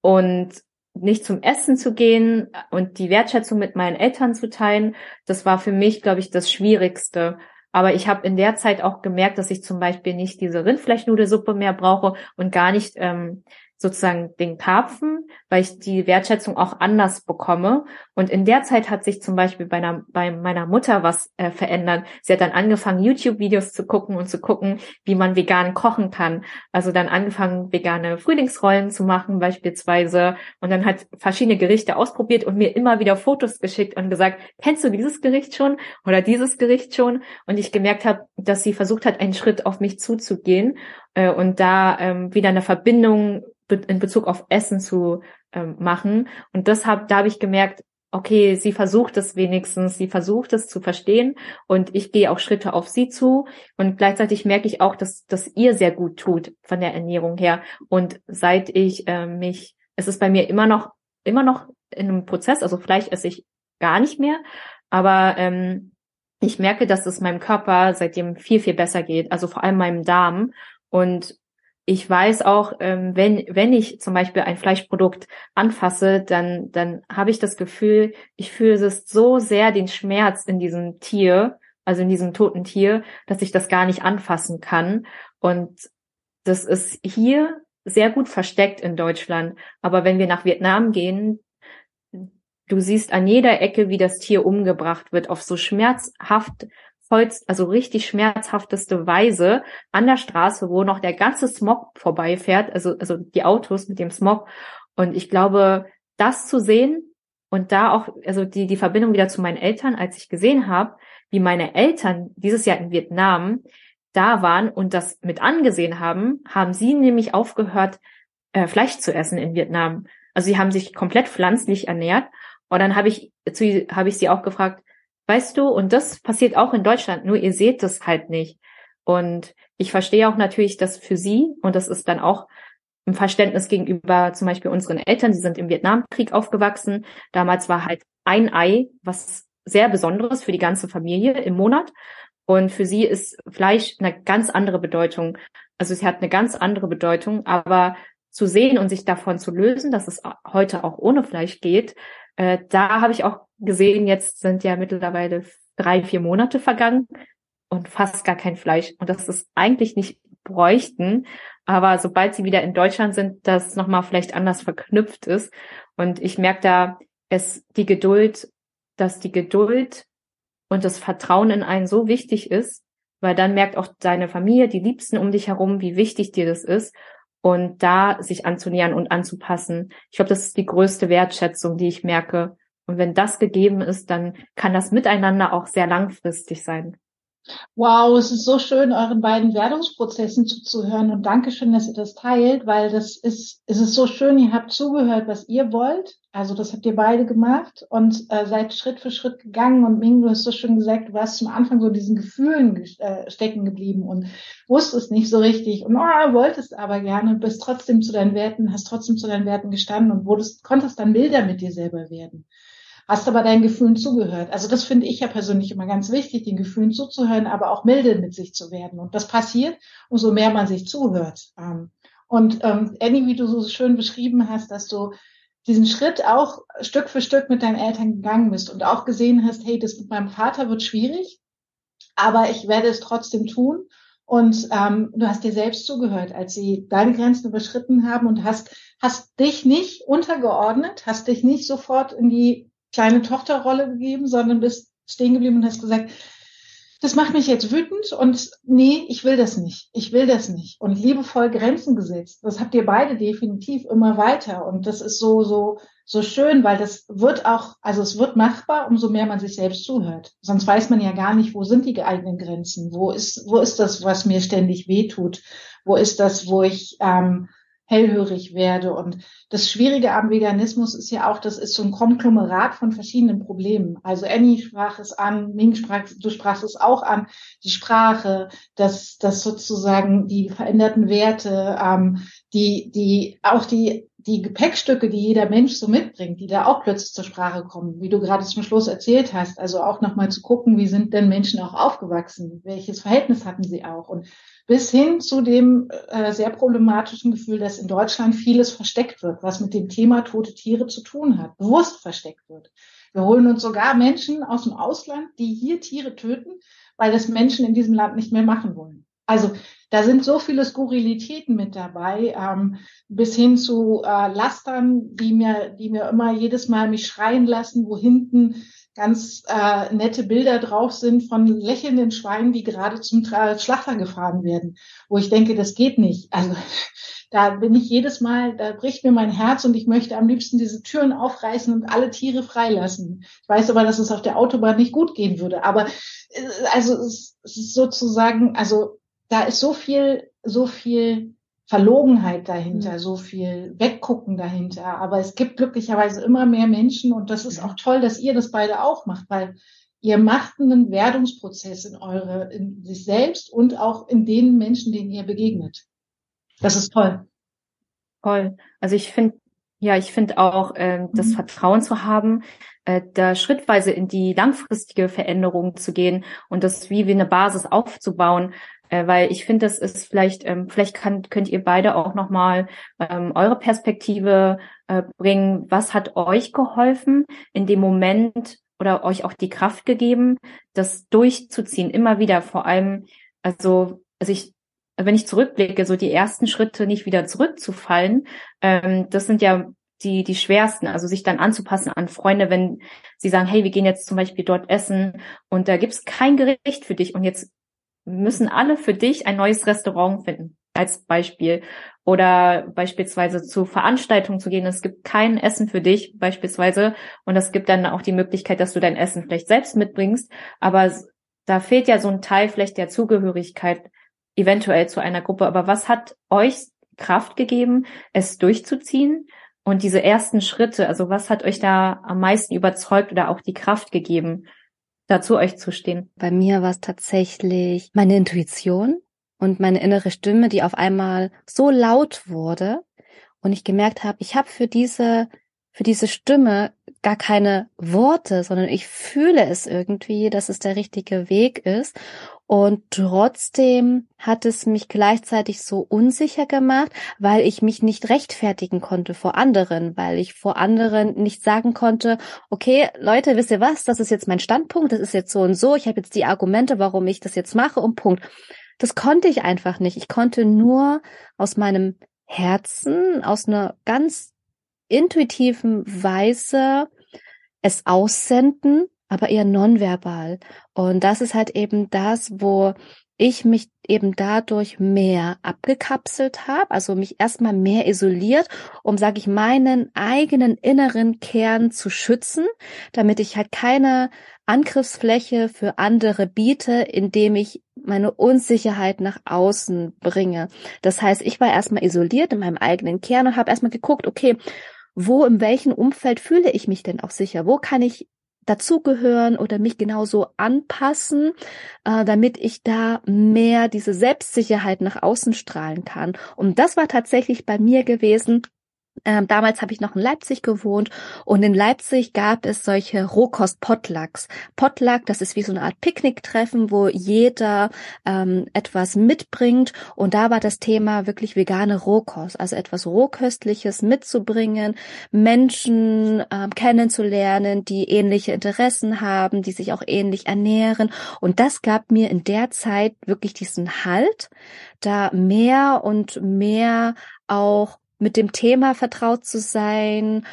Und nicht zum Essen zu gehen und die Wertschätzung mit meinen Eltern zu teilen, das war für mich, glaube ich, das Schwierigste. Aber ich habe in der Zeit auch gemerkt, dass ich zum Beispiel nicht diese Rindfleischnudelsuppe mehr brauche und gar nicht ähm, sozusagen den Karpfen, weil ich die Wertschätzung auch anders bekomme. Und in der Zeit hat sich zum Beispiel bei, einer, bei meiner Mutter was äh, verändert. Sie hat dann angefangen, YouTube-Videos zu gucken und zu gucken, wie man vegan kochen kann. Also dann angefangen, vegane Frühlingsrollen zu machen beispielsweise. Und dann hat verschiedene Gerichte ausprobiert und mir immer wieder Fotos geschickt und gesagt, kennst du dieses Gericht schon oder dieses Gericht schon? Und ich gemerkt habe, dass sie versucht hat, einen Schritt auf mich zuzugehen äh, und da ähm, wieder eine Verbindung in Bezug auf Essen zu ähm, machen. Und deshalb, da habe ich gemerkt, okay, sie versucht es wenigstens, sie versucht es zu verstehen und ich gehe auch Schritte auf sie zu. Und gleichzeitig merke ich auch, dass dass ihr sehr gut tut von der Ernährung her. Und seit ich äh, mich, es ist bei mir immer noch immer noch in einem Prozess, also vielleicht esse ich gar nicht mehr, aber ähm, ich merke, dass es meinem Körper seitdem viel viel besser geht, also vor allem meinem Darm. Und ich weiß auch, ähm, wenn, wenn ich zum Beispiel ein Fleischprodukt anfasse, dann, dann habe ich das Gefühl, ich fühle es so sehr den Schmerz in diesem Tier, also in diesem toten Tier, dass ich das gar nicht anfassen kann. Und das ist hier sehr gut versteckt in Deutschland. Aber wenn wir nach Vietnam gehen, du siehst an jeder Ecke, wie das Tier umgebracht wird, auf so schmerzhaft Holz, also richtig schmerzhafteste Weise an der Straße, wo noch der ganze Smog vorbeifährt, also, also die Autos mit dem Smog. Und ich glaube, das zu sehen und da auch, also die, die Verbindung wieder zu meinen Eltern, als ich gesehen habe, wie meine Eltern dieses Jahr in Vietnam da waren und das mit angesehen haben, haben sie nämlich aufgehört, äh, Fleisch zu essen in Vietnam. Also sie haben sich komplett pflanzlich ernährt. Und dann habe ich, zu, habe ich sie auch gefragt, Weißt du, und das passiert auch in Deutschland, nur ihr seht es halt nicht. Und ich verstehe auch natürlich, dass für sie, und das ist dann auch im Verständnis gegenüber zum Beispiel unseren Eltern, die sind im Vietnamkrieg aufgewachsen. Damals war halt ein Ei was sehr Besonderes für die ganze Familie im Monat. Und für sie ist Fleisch eine ganz andere Bedeutung. Also sie hat eine ganz andere Bedeutung, aber zu sehen und sich davon zu lösen, dass es heute auch ohne Fleisch geht, äh, da habe ich auch gesehen, jetzt sind ja mittlerweile drei, vier Monate vergangen und fast gar kein Fleisch. Und das ist eigentlich nicht bräuchten. Aber sobald sie wieder in Deutschland sind, das nochmal vielleicht anders verknüpft ist. Und ich merke da, es die Geduld, dass die Geduld und das Vertrauen in einen so wichtig ist, weil dann merkt auch deine Familie, die Liebsten um dich herum, wie wichtig dir das ist und da sich anzunähern und anzupassen. Ich glaube, das ist die größte Wertschätzung, die ich merke. Und wenn das gegeben ist, dann kann das Miteinander auch sehr langfristig sein. Wow, es ist so schön, euren beiden Werdungsprozessen zuzuhören und danke schön, dass ihr das teilt, weil das ist, es ist so schön, ihr habt zugehört, was ihr wollt. Also das habt ihr beide gemacht und äh, seid Schritt für Schritt gegangen und Ming, du hast so schön gesagt, du warst zum Anfang so diesen Gefühlen äh, stecken geblieben und wusstest nicht so richtig und oh, wolltest aber gerne, bist trotzdem zu deinen Werten, hast trotzdem zu deinen Werten gestanden und wurdest, konntest dann milder mit dir selber werden hast aber deinen Gefühlen zugehört. Also das finde ich ja persönlich immer ganz wichtig, den Gefühlen zuzuhören, aber auch milde mit sich zu werden. Und das passiert, umso mehr man sich zuhört. Ähm, und ähm, Annie, wie du so schön beschrieben hast, dass du diesen Schritt auch Stück für Stück mit deinen Eltern gegangen bist und auch gesehen hast, hey, das mit meinem Vater wird schwierig, aber ich werde es trotzdem tun Und ähm, du hast dir selbst zugehört, als sie deine Grenzen überschritten haben und hast, hast dich nicht untergeordnet, hast dich nicht sofort in die kleine Tochterrolle gegeben, sondern bist stehen geblieben und hast gesagt, das macht mich jetzt wütend und nee, ich will das nicht. Ich will das nicht. Und liebevoll Grenzen gesetzt. Das habt ihr beide definitiv immer weiter. Und das ist so, so, so schön, weil das wird auch, also es wird machbar, umso mehr man sich selbst zuhört. Sonst weiß man ja gar nicht, wo sind die eigenen Grenzen? Wo ist, wo ist das, was mir ständig wehtut? Wo ist das, wo ich, ähm, hellhörig werde. Und das Schwierige am Veganismus ist ja auch, das ist so ein Konglomerat von verschiedenen Problemen. Also Annie sprach es an, Ming sprach, du sprachst es auch an, die Sprache, das, das sozusagen die veränderten Werte, ähm, die, die, auch die, die Gepäckstücke, die jeder Mensch so mitbringt, die da auch plötzlich zur Sprache kommen, wie du gerade zum Schluss erzählt hast. Also auch nochmal zu gucken, wie sind denn Menschen auch aufgewachsen? Welches Verhältnis hatten sie auch? Und bis hin zu dem äh, sehr problematischen Gefühl, dass in Deutschland vieles versteckt wird, was mit dem Thema tote Tiere zu tun hat, bewusst versteckt wird. Wir holen uns sogar Menschen aus dem Ausland, die hier Tiere töten, weil das Menschen in diesem Land nicht mehr machen wollen. Also da sind so viele Skurrilitäten mit dabei, ähm, bis hin zu äh, Lastern, die mir, die mir immer jedes Mal mich schreien lassen, wo hinten ganz äh, nette Bilder drauf sind von lächelnden Schweinen, die gerade zum Schlachter gefahren werden, wo ich denke, das geht nicht. Also da bin ich jedes Mal, da bricht mir mein Herz und ich möchte am liebsten diese Türen aufreißen und alle Tiere freilassen. Ich weiß aber, dass es auf der Autobahn nicht gut gehen würde. Aber äh, also es ist sozusagen, also da ist so viel, so viel Verlogenheit dahinter, mhm. so viel Weggucken dahinter. Aber es gibt glücklicherweise immer mehr Menschen und das ist auch toll, dass ihr das beide auch macht, weil ihr macht einen Werdungsprozess in eure, in sich selbst und auch in den Menschen, denen ihr begegnet. Das ist toll. Toll. Also ich finde, ja, ich finde auch, äh, das mhm. Vertrauen zu haben, äh, da schrittweise in die langfristige Veränderung zu gehen und das wie wie eine Basis aufzubauen, äh, weil ich finde, das ist vielleicht, ähm, vielleicht kann, könnt ihr beide auch nochmal ähm, eure Perspektive äh, bringen. Was hat euch geholfen in dem Moment oder euch auch die Kraft gegeben, das durchzuziehen, immer wieder, vor allem, also, also ich, wenn ich zurückblicke, so die ersten Schritte nicht wieder zurückzufallen, ähm, das sind ja die, die schwersten, also sich dann anzupassen an Freunde, wenn sie sagen, hey, wir gehen jetzt zum Beispiel dort essen und da gibt's kein Gericht für dich und jetzt müssen alle für dich ein neues Restaurant finden, als Beispiel. Oder beispielsweise zu Veranstaltungen zu gehen. Es gibt kein Essen für dich, beispielsweise. Und es gibt dann auch die Möglichkeit, dass du dein Essen vielleicht selbst mitbringst. Aber da fehlt ja so ein Teil vielleicht der Zugehörigkeit eventuell zu einer Gruppe. Aber was hat euch Kraft gegeben, es durchzuziehen? Und diese ersten Schritte, also was hat euch da am meisten überzeugt oder auch die Kraft gegeben, dazu euch zu stehen? Bei mir war es tatsächlich meine Intuition und meine innere Stimme, die auf einmal so laut wurde und ich gemerkt habe, ich habe für diese für diese Stimme gar keine Worte, sondern ich fühle es irgendwie, dass es der richtige Weg ist. Und trotzdem hat es mich gleichzeitig so unsicher gemacht, weil ich mich nicht rechtfertigen konnte vor anderen, weil ich vor anderen nicht sagen konnte, okay, Leute, wisst ihr was, das ist jetzt mein Standpunkt, das ist jetzt so und so, ich habe jetzt die Argumente, warum ich das jetzt mache und Punkt. Das konnte ich einfach nicht. Ich konnte nur aus meinem Herzen, aus einer ganz intuitiven Weise es aussenden, aber eher nonverbal. Und das ist halt eben das, wo ich mich eben dadurch mehr abgekapselt habe, also mich erstmal mehr isoliert, um, sage ich, meinen eigenen inneren Kern zu schützen, damit ich halt keine Angriffsfläche für andere biete, indem ich meine Unsicherheit nach außen bringe. Das heißt, ich war erstmal isoliert in meinem eigenen Kern und habe erstmal geguckt, okay, wo, in welchem Umfeld fühle ich mich denn auch sicher? Wo kann ich dazugehören oder mich genauso anpassen, äh, damit ich da mehr diese Selbstsicherheit nach außen strahlen kann. Und das war tatsächlich bei mir gewesen, Ähm, damals habe ich noch in Leipzig gewohnt und in Leipzig gab es solche Rohkost-Potlucks. Potluck, das ist wie so eine Art Picknicktreffen, wo jeder ähm, etwas mitbringt und da war das Thema wirklich vegane Rohkost, also etwas Rohköstliches mitzubringen, Menschen ähm, kennenzulernen, die ähnliche Interessen haben, die sich auch ähnlich ernähren und das gab mir in der Zeit wirklich diesen Halt, da mehr und mehr auch mit dem Thema vertraut zu sein,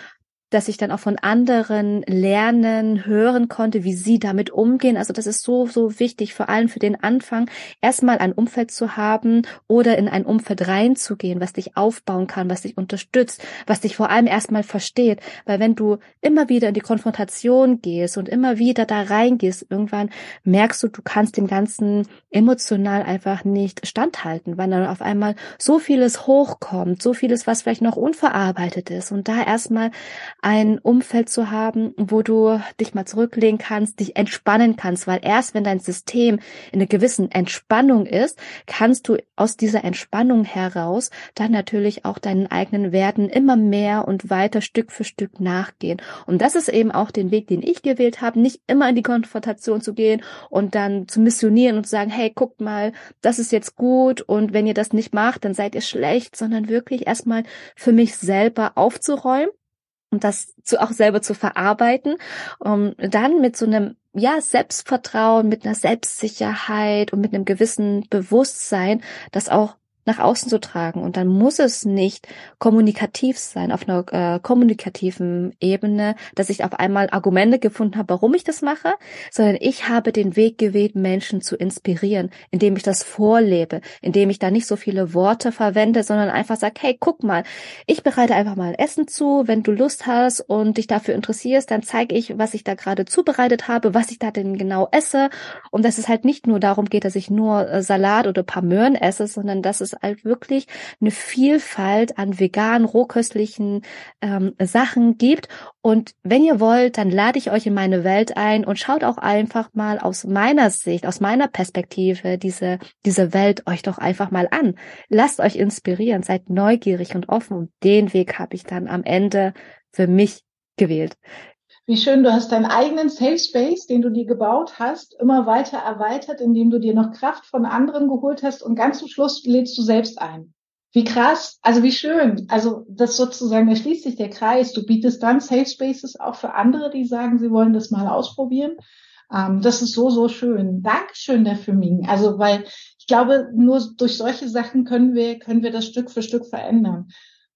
dass ich dann auch von anderen lernen, hören konnte, wie sie damit umgehen. Also das ist so, so wichtig, vor allem für den Anfang, erstmal ein Umfeld zu haben oder in ein Umfeld reinzugehen, was dich aufbauen kann, was dich unterstützt, was dich vor allem erstmal versteht. Weil wenn du immer wieder in die Konfrontation gehst und immer wieder da reingehst, irgendwann merkst du, du kannst dem Ganzen emotional einfach nicht standhalten, weil dann auf einmal so vieles hochkommt, so vieles, was vielleicht noch unverarbeitet ist und da erstmal ein Umfeld zu haben, wo du dich mal zurücklegen kannst, dich entspannen kannst, weil erst wenn dein System in einer gewissen Entspannung ist, kannst du aus dieser Entspannung heraus dann natürlich auch deinen eigenen Werten immer mehr und weiter Stück für Stück nachgehen. Und das ist eben auch den Weg, den ich gewählt habe, nicht immer in die Konfrontation zu gehen und dann zu missionieren und zu sagen, hey, guckt mal, das ist jetzt gut und wenn ihr das nicht macht, dann seid ihr schlecht, sondern wirklich erstmal für mich selber aufzuräumen und das zu, auch selber zu verarbeiten, um dann mit so einem ja Selbstvertrauen, mit einer Selbstsicherheit und mit einem gewissen Bewusstsein, das auch nach außen zu tragen. Und dann muss es nicht kommunikativ sein, auf einer äh, kommunikativen Ebene, dass ich auf einmal Argumente gefunden habe, warum ich das mache, sondern ich habe den Weg gewählt, Menschen zu inspirieren, indem ich das vorlebe, indem ich da nicht so viele Worte verwende, sondern einfach sage, hey, guck mal, ich bereite einfach mal Essen zu, wenn du Lust hast und dich dafür interessierst, dann zeige ich, was ich da gerade zubereitet habe, was ich da denn genau esse und dass es halt nicht nur darum geht, dass ich nur äh, Salat oder paar Möhren esse, sondern dass es halt wirklich eine Vielfalt an vegan, rohköstlichen ähm, Sachen gibt. Und wenn ihr wollt, dann lade ich euch in meine Welt ein und schaut auch einfach mal aus meiner Sicht, aus meiner Perspektive diese, diese Welt euch doch einfach mal an. Lasst euch inspirieren, seid neugierig und offen und den Weg habe ich dann am Ende für mich gewählt. Wie schön, du hast deinen eigenen Safe Space, den du dir gebaut hast, immer weiter erweitert, indem du dir noch Kraft von anderen geholt hast und ganz zum Schluss lädst du selbst ein. Wie krass, also wie schön. Also das sozusagen, da schließt sich der Kreis. Du bietest dann Safe Spaces auch für andere, die sagen, sie wollen das mal ausprobieren. Ähm, das ist so, so schön. Dankeschön dafür, Ming. Also, weil ich glaube, nur durch solche Sachen können wir, können wir das Stück für Stück verändern.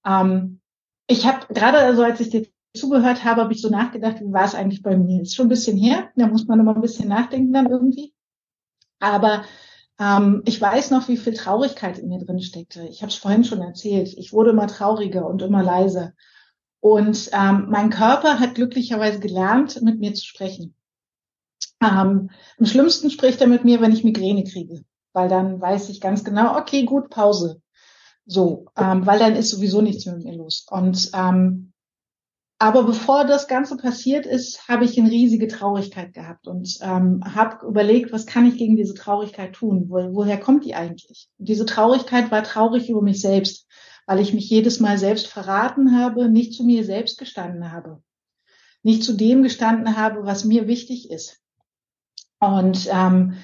Ähm, ich habe gerade, also als ich dir zugehört habe, habe ich so nachgedacht, wie war es eigentlich bei mir? Ist schon ein bisschen her, da muss man immer ein bisschen nachdenken dann irgendwie. Aber ähm, ich weiß noch, wie viel Traurigkeit in mir drin steckte. Ich habe es vorhin schon erzählt. Ich wurde immer trauriger und immer leiser. Und ähm, mein Körper hat glücklicherweise gelernt, mit mir zu sprechen. Ähm, am schlimmsten spricht er mit mir, wenn ich Migräne kriege, weil dann weiß ich ganz genau, okay, gut, Pause. So, ähm, weil dann ist sowieso nichts mehr mit mir los. Und ähm, aber bevor das Ganze passiert ist, habe ich eine riesige Traurigkeit gehabt und ähm, habe überlegt, was kann ich gegen diese Traurigkeit tun? Wo, woher kommt die eigentlich? Diese Traurigkeit war traurig über mich selbst, weil ich mich jedes Mal selbst verraten habe, nicht zu mir selbst gestanden habe, nicht zu dem gestanden habe, was mir wichtig ist. Und ähm,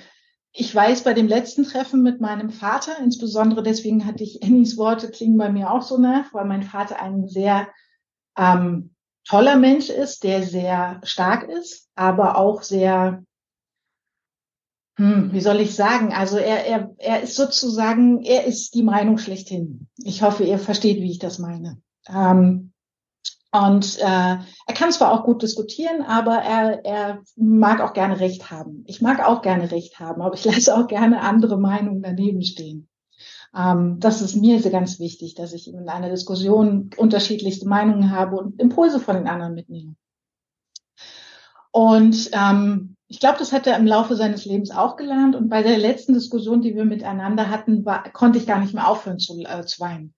ich weiß, bei dem letzten Treffen mit meinem Vater, insbesondere deswegen hatte ich Annies Worte klingen bei mir auch so nach, weil mein Vater einen sehr ähm, toller Mensch ist, der sehr stark ist, aber auch sehr, hm, wie soll ich sagen, also er, er, er ist sozusagen, er ist die Meinung schlechthin. Ich hoffe, ihr versteht, wie ich das meine. Ähm, und äh, er kann zwar auch gut diskutieren, aber er, er mag auch gerne Recht haben. Ich mag auch gerne Recht haben, aber ich lasse auch gerne andere Meinungen daneben stehen. Ähm, das ist mir ganz wichtig, dass ich in einer Diskussion unterschiedlichste Meinungen habe und Impulse von den anderen mitnehme. Und ähm, ich glaube, das hat er im Laufe seines Lebens auch gelernt. Und bei der letzten Diskussion, die wir miteinander hatten, war, konnte ich gar nicht mehr aufhören zu, äh, zu weinen.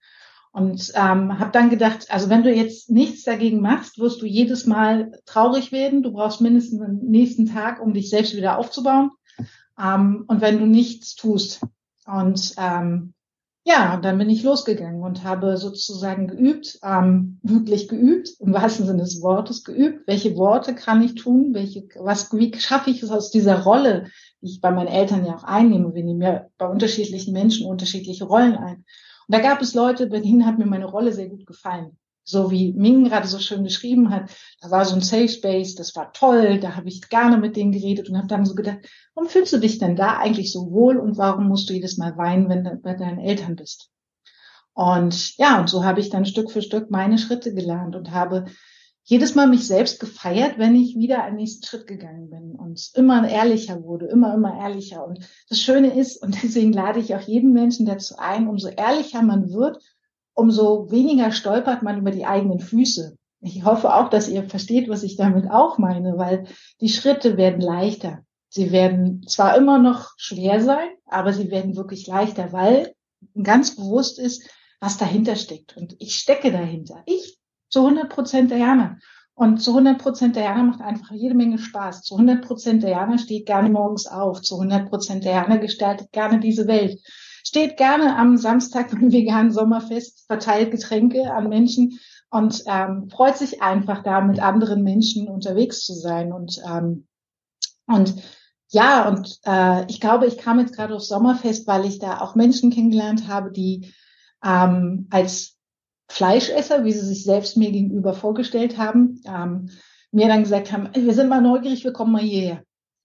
Und ähm, habe dann gedacht, also wenn du jetzt nichts dagegen machst, wirst du jedes Mal traurig werden. Du brauchst mindestens den nächsten Tag, um dich selbst wieder aufzubauen. Ähm, und wenn du nichts tust. Und ähm, ja, und dann bin ich losgegangen und habe sozusagen geübt, ähm, wirklich geübt, im wahrsten Sinne des Wortes geübt. Welche Worte kann ich tun? Welche, was, wie schaffe ich es aus dieser Rolle, die ich bei meinen Eltern ja auch einnehme? Wir nehmen ja bei unterschiedlichen Menschen unterschiedliche Rollen ein. Und da gab es Leute, bei denen hat mir meine Rolle sehr gut gefallen so wie Ming gerade so schön beschrieben hat, da war so ein Safe Space, das war toll, da habe ich gerne mit denen geredet und habe dann so gedacht, warum fühlst du dich denn da eigentlich so wohl und warum musst du jedes Mal weinen, wenn du bei deinen Eltern bist? Und ja, und so habe ich dann Stück für Stück meine Schritte gelernt und habe jedes Mal mich selbst gefeiert, wenn ich wieder einen nächsten Schritt gegangen bin und immer ehrlicher wurde, immer, immer ehrlicher. Und das Schöne ist, und deswegen lade ich auch jeden Menschen dazu ein, umso ehrlicher man wird, umso weniger stolpert man über die eigenen Füße. Ich hoffe auch, dass ihr versteht, was ich damit auch meine, weil die Schritte werden leichter. Sie werden zwar immer noch schwer sein, aber sie werden wirklich leichter, weil ganz bewusst ist, was dahinter steckt. Und ich stecke dahinter. Ich zu 100 Prozent Diana. Und zu 100 Prozent Diana macht einfach jede Menge Spaß. Zu 100 Prozent Diana steht gerne morgens auf. Zu 100 Prozent Diana gestaltet gerne diese Welt steht gerne am Samstag beim veganen Sommerfest, verteilt Getränke an Menschen und ähm, freut sich einfach da mit anderen Menschen unterwegs zu sein und ähm, und ja und äh, ich glaube ich kam jetzt gerade aufs Sommerfest weil ich da auch Menschen kennengelernt habe die ähm, als Fleischesser wie sie sich selbst mir gegenüber vorgestellt haben ähm, mir dann gesagt haben wir sind mal neugierig wir kommen mal hierher.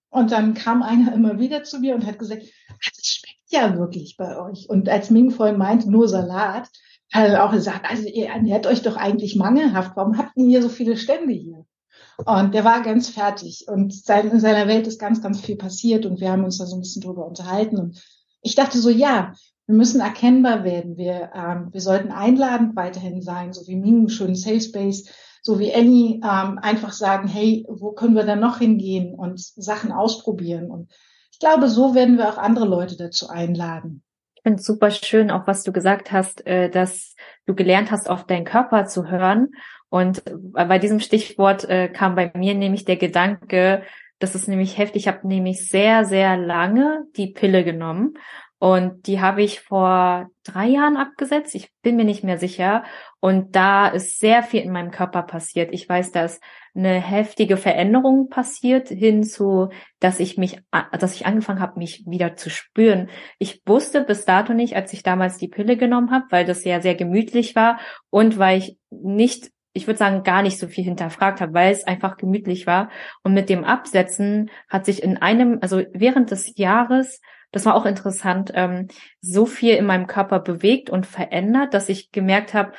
Und dann kam einer immer wieder zu mir und hat gesagt das schmeckt ja wirklich bei euch. Und als Ming vorhin meinte, nur Salat, hat er auch gesagt, also ihr ernährt euch doch eigentlich mangelhaft. Warum habt ihr hier so viele Stände hier? Und der war ganz fertig. Und in seiner Welt ist ganz, ganz viel passiert. Und wir haben uns da so ein bisschen drüber unterhalten. Und ich dachte so, ja, wir müssen erkennbar werden. Wir, ähm, wir sollten einladend weiterhin sein, so wie Ming, schönen Safe Space, so wie Annie, ähm, einfach sagen, hey, wo können wir da noch hingehen und Sachen ausprobieren? Und ich glaube, so werden wir auch andere Leute dazu einladen. Ich finde es super schön, auch was du gesagt hast, äh, dass du gelernt hast, auf deinen Körper zu hören. Und bei diesem Stichwort äh, kam bei mir nämlich der Gedanke, das ist nämlich heftig. Ich habe nämlich sehr, sehr lange die Pille genommen und die habe ich vor drei Jahren abgesetzt. Ich bin mir nicht mehr sicher. Und da ist sehr viel in meinem Körper passiert. Ich weiß, dass eine heftige Veränderung passiert hinzu, dass ich mich, dass ich angefangen habe, mich wieder zu spüren. Ich wusste bis dato nicht, als ich damals die Pille genommen habe, weil das ja sehr gemütlich war und weil ich nicht ich würde sagen, gar nicht so viel hinterfragt habe, weil es einfach gemütlich war. Und mit dem Absetzen hat sich in einem, also während des Jahres, das war auch interessant, ähm, so viel in meinem Körper bewegt und verändert, dass ich gemerkt habe,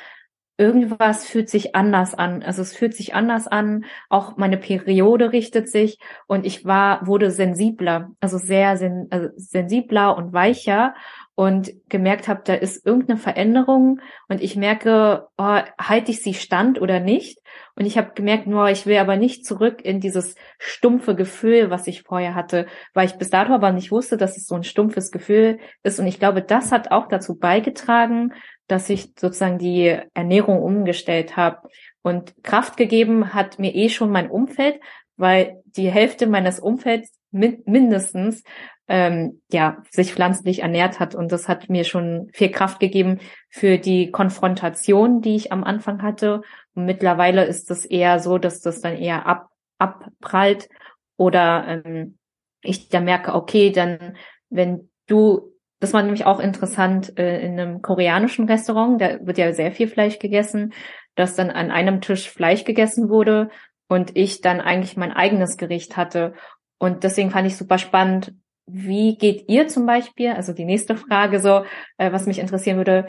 irgendwas fühlt sich anders an. Also es fühlt sich anders an. Auch meine Periode richtet sich und ich war, wurde sensibler, also sehr sen also sensibler und weicher und gemerkt habe, da ist irgendeine Veränderung und ich merke, oh, halte ich sie stand oder nicht? Und ich habe gemerkt, nur ich will aber nicht zurück in dieses stumpfe Gefühl, was ich vorher hatte, weil ich bis dato aber nicht wusste, dass es so ein stumpfes Gefühl ist. Und ich glaube, das hat auch dazu beigetragen, dass ich sozusagen die Ernährung umgestellt habe. Und Kraft gegeben hat mir eh schon mein Umfeld, weil die Hälfte meines Umfelds mindestens ähm, ja sich pflanzlich ernährt hat und das hat mir schon viel Kraft gegeben für die Konfrontation, die ich am Anfang hatte. Und mittlerweile ist es eher so, dass das dann eher ab, abprallt oder ähm, ich da merke, okay, dann wenn du das war nämlich auch interessant äh, in einem koreanischen Restaurant, da wird ja sehr viel Fleisch gegessen, dass dann an einem Tisch Fleisch gegessen wurde und ich dann eigentlich mein eigenes Gericht hatte. Und deswegen fand ich super spannend, wie geht ihr zum Beispiel, also die nächste Frage so, äh, was mich interessieren würde,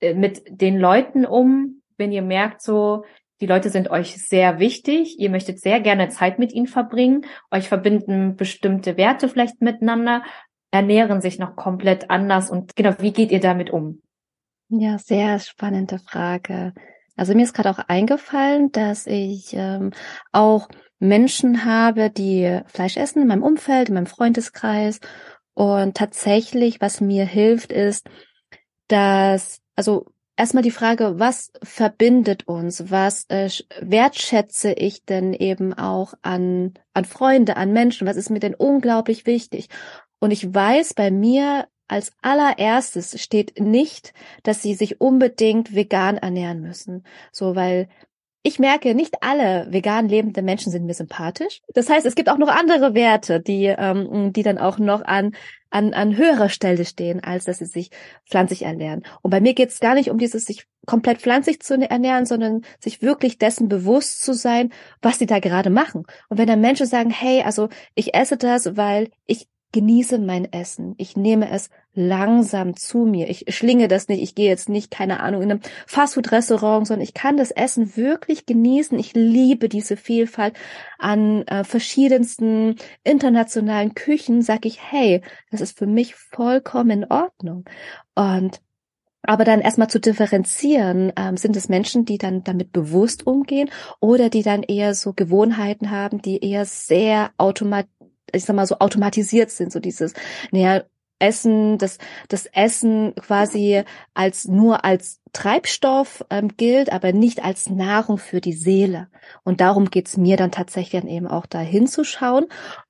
äh, mit den Leuten um, wenn ihr merkt so, die Leute sind euch sehr wichtig, ihr möchtet sehr gerne Zeit mit ihnen verbringen, euch verbinden bestimmte Werte vielleicht miteinander, ernähren sich noch komplett anders und genau, wie geht ihr damit um? Ja, sehr spannende Frage. Also mir ist gerade auch eingefallen, dass ich ähm, auch Menschen habe, die Fleisch essen in meinem Umfeld, in meinem Freundeskreis. Und tatsächlich, was mir hilft, ist, dass, also erstmal die Frage, was verbindet uns? Was äh, wertschätze ich denn eben auch an, an Freunde, an Menschen? Was ist mir denn unglaublich wichtig? Und ich weiß bei mir, als allererstes steht nicht, dass sie sich unbedingt vegan ernähren müssen. So, weil ich merke, nicht alle vegan lebende Menschen sind mir sympathisch. Das heißt, es gibt auch noch andere Werte, die, ähm, die dann auch noch an, an, an höherer Stelle stehen, als dass sie sich pflanzlich ernähren. Und bei mir geht es gar nicht um dieses sich komplett pflanzlich zu ernähren, sondern sich wirklich dessen bewusst zu sein, was sie da gerade machen. Und wenn dann Menschen sagen, hey, also ich esse das, weil ich genieße mein Essen. Ich nehme es langsam zu mir. Ich schlinge das nicht. Ich gehe jetzt nicht, keine Ahnung, in einem Fastfood-Restaurant, sondern ich kann das Essen wirklich genießen. Ich liebe diese Vielfalt an äh, verschiedensten internationalen Küchen. Sag ich, hey, das ist für mich vollkommen in Ordnung. Und aber dann erstmal zu differenzieren, ähm, sind es Menschen, die dann damit bewusst umgehen oder die dann eher so Gewohnheiten haben, die eher sehr automat ich sag mal so automatisiert sind, so dieses, naja, Essen, das, das Essen quasi als nur als Treibstoff ähm, gilt, aber nicht als Nahrung für die Seele. Und darum geht's mir dann tatsächlich dann eben auch da hinzuschauen.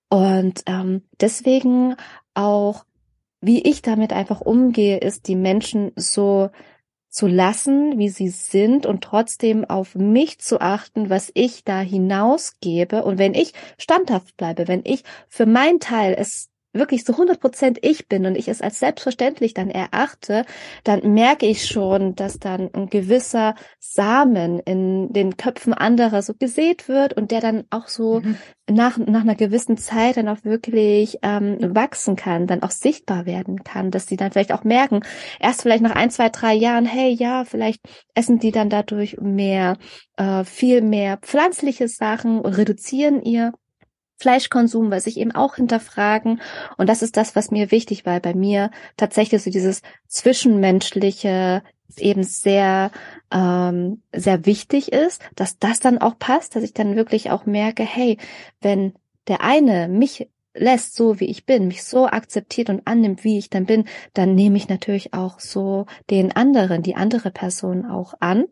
Und ähm, deswegen auch, wie ich damit einfach umgehe, ist die Menschen so zu lassen, wie sie sind und trotzdem auf mich zu achten, was ich da hinausgebe. Und wenn ich standhaft bleibe, wenn ich für meinen Teil es wirklich so 100 Prozent ich bin und ich es als selbstverständlich dann erachte, dann merke ich schon, dass dann ein gewisser Samen in den Köpfen anderer so gesät wird und der dann auch so mhm. nach, nach einer gewissen Zeit dann auch wirklich ähm, wachsen kann, dann auch sichtbar werden kann, dass sie dann vielleicht auch merken, erst vielleicht nach ein, zwei, drei Jahren, hey, ja, vielleicht essen die dann dadurch mehr, äh, viel mehr pflanzliche Sachen und reduzieren ihr Fleischkonsum, was ich eben auch hinterfragen. Und das ist das, was mir wichtig war. Bei mir tatsächlich so dieses Zwischenmenschliche eben sehr, ähm, sehr wichtig ist, dass das dann auch passt, dass ich dann wirklich auch merke, hey, wenn der eine mich lässt, so wie ich bin, mich so akzeptiert und annimmt, wie ich dann bin, dann nehme ich natürlich auch so den anderen, die andere Person auch an.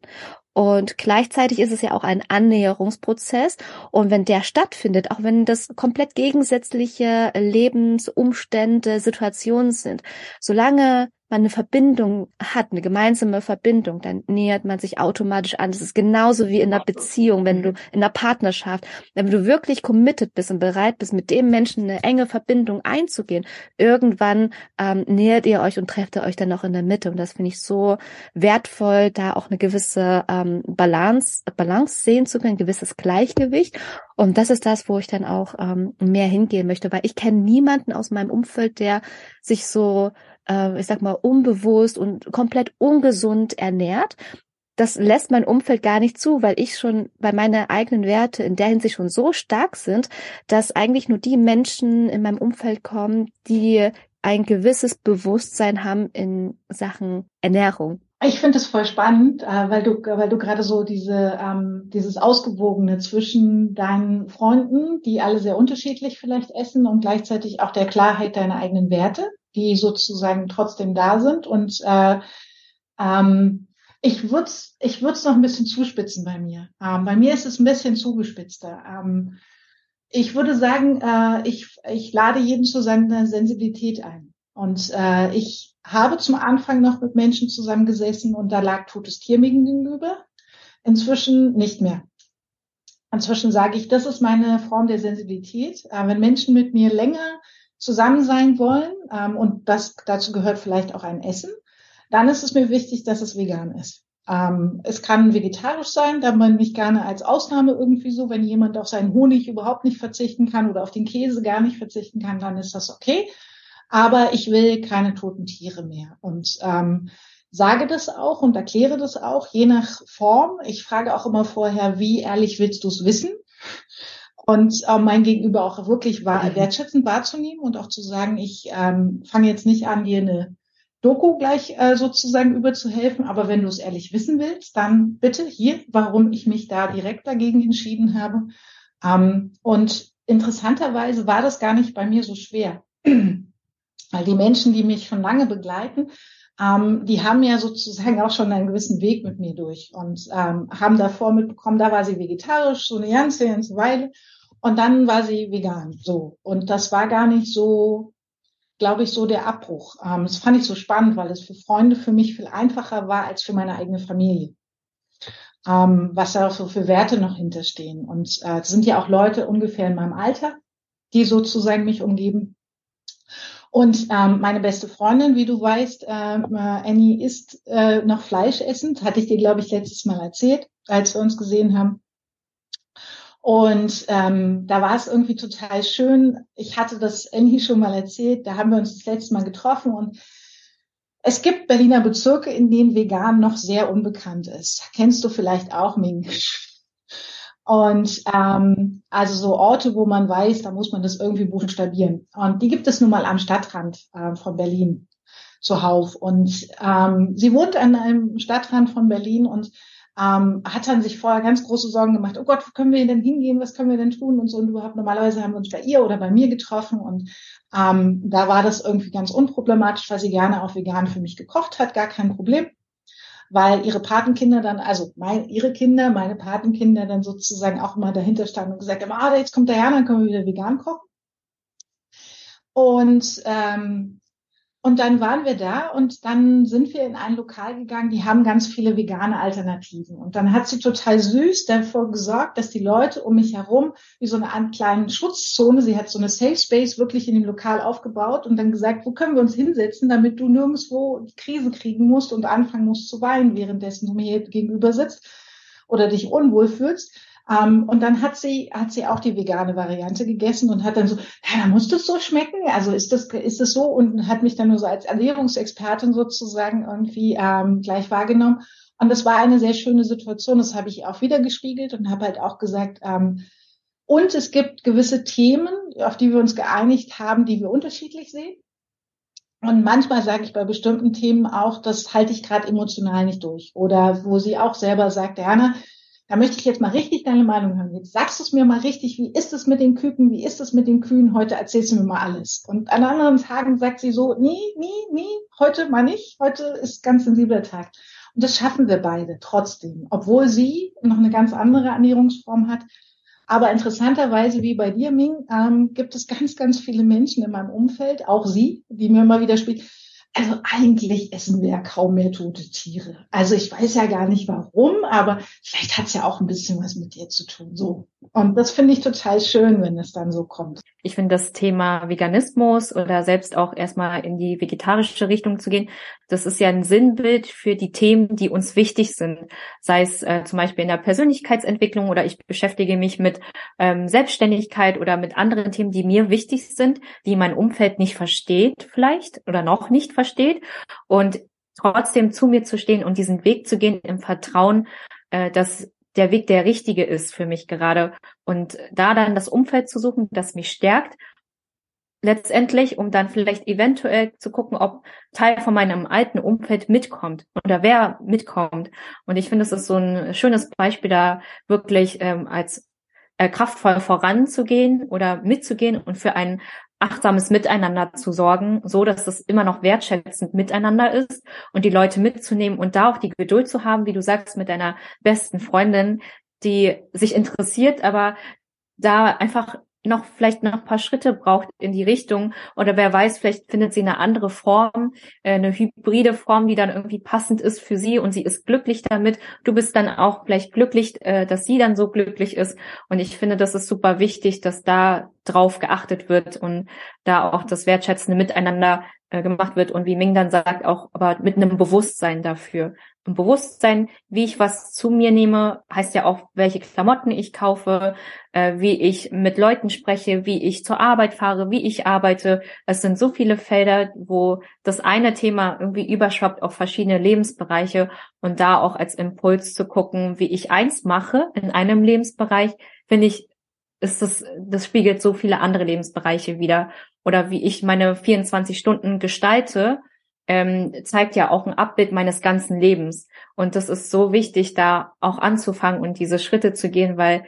Und gleichzeitig ist es ja auch ein Annäherungsprozess. Und wenn der stattfindet, auch wenn das komplett gegensätzliche Lebensumstände, Situationen sind, solange man eine Verbindung hat, eine gemeinsame Verbindung, dann nähert man sich automatisch an. Das ist genauso wie in einer Beziehung, wenn du in einer Partnerschaft, wenn du wirklich committed bist und bereit bist, mit dem Menschen eine enge Verbindung einzugehen, irgendwann ähm, nähert ihr euch und trefft ihr euch dann noch in der Mitte. Und das finde ich so wertvoll, da auch eine gewisse ähm, Balance, Balance sehen zu können, ein gewisses Gleichgewicht. Und das ist das, wo ich dann auch ähm, mehr hingehen möchte, weil ich kenne niemanden aus meinem Umfeld, der sich so äh, ich sag mal, unbewusst und komplett ungesund ernährt. Das lässt mein Umfeld gar nicht zu, weil ich schon, weil meine eigenen Werte in der Hinsicht schon so stark sind, dass eigentlich nur die Menschen in meinem Umfeld kommen, die ein gewisses Bewusstsein haben in Sachen Ernährung. Ich finde es voll spannend, äh, weil du, weil du gerade so diese, ähm, dieses Ausgewogene zwischen deinen Freunden, die alle sehr unterschiedlich vielleicht essen und gleichzeitig auch der Klarheit deiner eigenen Werte die sozusagen trotzdem da sind. Und äh, ähm, ich würde es ich würd's noch ein bisschen zuspitzen bei mir. Ähm, bei mir ist es ein bisschen zugespitzter. Ähm, ich würde sagen, äh, ich, ich lade jeden zu seiner Sensibilität ein. Und äh, ich habe zum Anfang noch mit Menschen zusammengesessen und da lag totes Tier mir gegenüber. Inzwischen nicht mehr. Inzwischen sage ich, das ist meine Form der Sensibilität. Äh, wenn Menschen mit mir länger zusammen sein wollen ähm, und das dazu gehört vielleicht auch ein Essen, dann ist es mir wichtig, dass es vegan ist. Ähm, es kann vegetarisch sein, da man mich gerne als Ausnahme irgendwie so, wenn jemand auf seinen Honig überhaupt nicht verzichten kann oder auf den Käse gar nicht verzichten kann, dann ist das okay. Aber ich will keine toten Tiere mehr und ähm, sage das auch und erkläre das auch, je nach Form. Ich frage auch immer vorher, wie ehrlich willst du es wissen? Und äh, mein Gegenüber auch wirklich wahr, mhm. wertschätzend wahrzunehmen und auch zu sagen, ich ähm, fange jetzt nicht an, dir eine Doku gleich äh, sozusagen überzuhelfen, aber wenn du es ehrlich wissen willst, dann bitte hier, warum ich mich da direkt dagegen entschieden habe. Ähm, und interessanterweise war das gar nicht bei mir so schwer, weil die Menschen, die mich schon lange begleiten, ähm, die haben ja sozusagen auch schon einen gewissen Weg mit mir durch und ähm, haben davor mitbekommen, da war sie vegetarisch, so eine ganze, ganze Weile. Und dann war sie vegan. So. Und das war gar nicht so, glaube ich, so der Abbruch. Ähm, das fand ich so spannend, weil es für Freunde für mich viel einfacher war als für meine eigene Familie. Ähm, was da so für Werte noch hinterstehen. Und äh, es sind ja auch Leute ungefähr in meinem Alter, die sozusagen mich umgeben. Und ähm, meine beste Freundin, wie du weißt, äh, Annie isst äh, noch Fleisch essend, hatte ich dir, glaube ich, letztes Mal erzählt, als wir uns gesehen haben. Und ähm, da war es irgendwie total schön. Ich hatte das Annie schon mal erzählt, da haben wir uns das letzte Mal getroffen und es gibt Berliner Bezirke, in denen vegan noch sehr unbekannt ist. Kennst du vielleicht auch, Ming? Und ähm, also so Orte, wo man weiß, da muss man das irgendwie buchstabieren. Und die gibt es nun mal am Stadtrand äh, von Berlin zuhauf. Und ähm, sie wohnt an einem Stadtrand von Berlin und ähm, hat dann sich vorher ganz große Sorgen gemacht, oh Gott, wo können wir denn hingehen, was können wir denn tun? Und so. Und überhaupt normalerweise haben wir uns bei ihr oder bei mir getroffen. Und ähm, da war das irgendwie ganz unproblematisch, weil sie gerne auch vegan für mich gekocht hat, gar kein Problem, weil ihre Patenkinder dann, also mein, ihre Kinder, meine Patenkinder dann sozusagen auch immer dahinter standen und gesagt haben, ah, jetzt kommt der Herr, dann können wir wieder vegan kochen. Und ähm, und dann waren wir da und dann sind wir in ein Lokal gegangen, die haben ganz viele vegane Alternativen. Und dann hat sie total süß davor gesorgt, dass die Leute um mich herum wie so eine kleine Schutzzone, sie hat so eine Safe Space wirklich in dem Lokal aufgebaut und dann gesagt, wo können wir uns hinsetzen, damit du nirgendwo die Krise kriegen musst und anfangen musst zu weinen, währenddessen du mir gegenüber sitzt oder dich unwohl fühlst. Ähm, und dann hat sie, hat sie auch die vegane Variante gegessen und hat dann so, ja, muss das so schmecken. Also ist das, ist das so? Und hat mich dann nur so als Ernährungsexpertin sozusagen irgendwie ähm, gleich wahrgenommen. Und das war eine sehr schöne Situation. Das habe ich auch wieder gespiegelt und habe halt auch gesagt, ähm, und es gibt gewisse Themen, auf die wir uns geeinigt haben, die wir unterschiedlich sehen. Und manchmal sage ich bei bestimmten Themen auch, das halte ich gerade emotional nicht durch. Oder wo sie auch selber sagt, Jana, da möchte ich jetzt mal richtig deine Meinung hören. Jetzt sagst du es mir mal richtig, wie ist es mit den Küken, wie ist es mit den Kühen, heute erzählst du mir mal alles. Und an anderen Tagen sagt sie so, nee, nee, nee, heute mal nicht, heute ist ganz sensibler Tag. Und das schaffen wir beide trotzdem, obwohl sie noch eine ganz andere Ernährungsform hat. Aber interessanterweise, wie bei dir, Ming, ähm, gibt es ganz, ganz viele Menschen in meinem Umfeld, auch sie, die mir immer wieder spielen, also eigentlich essen wir ja kaum mehr tote Tiere. Also ich weiß ja gar nicht warum, aber vielleicht hat es ja auch ein bisschen was mit dir zu tun. So. Und das finde ich total schön, wenn es dann so kommt. Ich finde das Thema Veganismus oder selbst auch erstmal in die vegetarische Richtung zu gehen, das ist ja ein Sinnbild für die Themen, die uns wichtig sind. Sei es äh, zum Beispiel in der Persönlichkeitsentwicklung oder ich beschäftige mich mit ähm, Selbstständigkeit oder mit anderen Themen, die mir wichtig sind, die mein Umfeld nicht versteht vielleicht oder noch nicht versteht. Und trotzdem zu mir zu stehen und diesen Weg zu gehen im Vertrauen, äh, dass der Weg der richtige ist für mich gerade. Und da dann das Umfeld zu suchen, das mich stärkt, letztendlich, um dann vielleicht eventuell zu gucken, ob Teil von meinem alten Umfeld mitkommt oder wer mitkommt. Und ich finde, es ist so ein schönes Beispiel, da wirklich ähm, als äh, kraftvoll voranzugehen oder mitzugehen und für ein achtsames Miteinander zu sorgen, so dass es immer noch wertschätzend miteinander ist und die Leute mitzunehmen und da auch die Geduld zu haben, wie du sagst, mit deiner besten Freundin, die sich interessiert, aber da einfach noch vielleicht noch ein paar Schritte braucht in die Richtung oder wer weiß, vielleicht findet sie eine andere Form, äh, eine hybride Form, die dann irgendwie passend ist für sie und sie ist glücklich damit. Du bist dann auch vielleicht glücklich, äh, dass sie dann so glücklich ist und ich finde, das ist super wichtig, dass da drauf geachtet wird und da auch das wertschätzende Miteinander äh, gemacht wird und wie Ming dann sagt, auch aber mit einem Bewusstsein dafür. Ein Bewusstsein, wie ich was zu mir nehme, heißt ja auch, welche Klamotten ich kaufe, äh, wie ich mit Leuten spreche, wie ich zur Arbeit fahre, wie ich arbeite. Es sind so viele Felder, wo das eine Thema irgendwie überschwappt auf verschiedene Lebensbereiche und da auch als Impuls zu gucken, wie ich eins mache in einem Lebensbereich, finde ich, ist das, das spiegelt so viele andere Lebensbereiche wieder. Oder wie ich meine 24 Stunden gestalte, ähm, zeigt ja auch ein Abbild meines ganzen Lebens. Und das ist so wichtig, da auch anzufangen und diese Schritte zu gehen, weil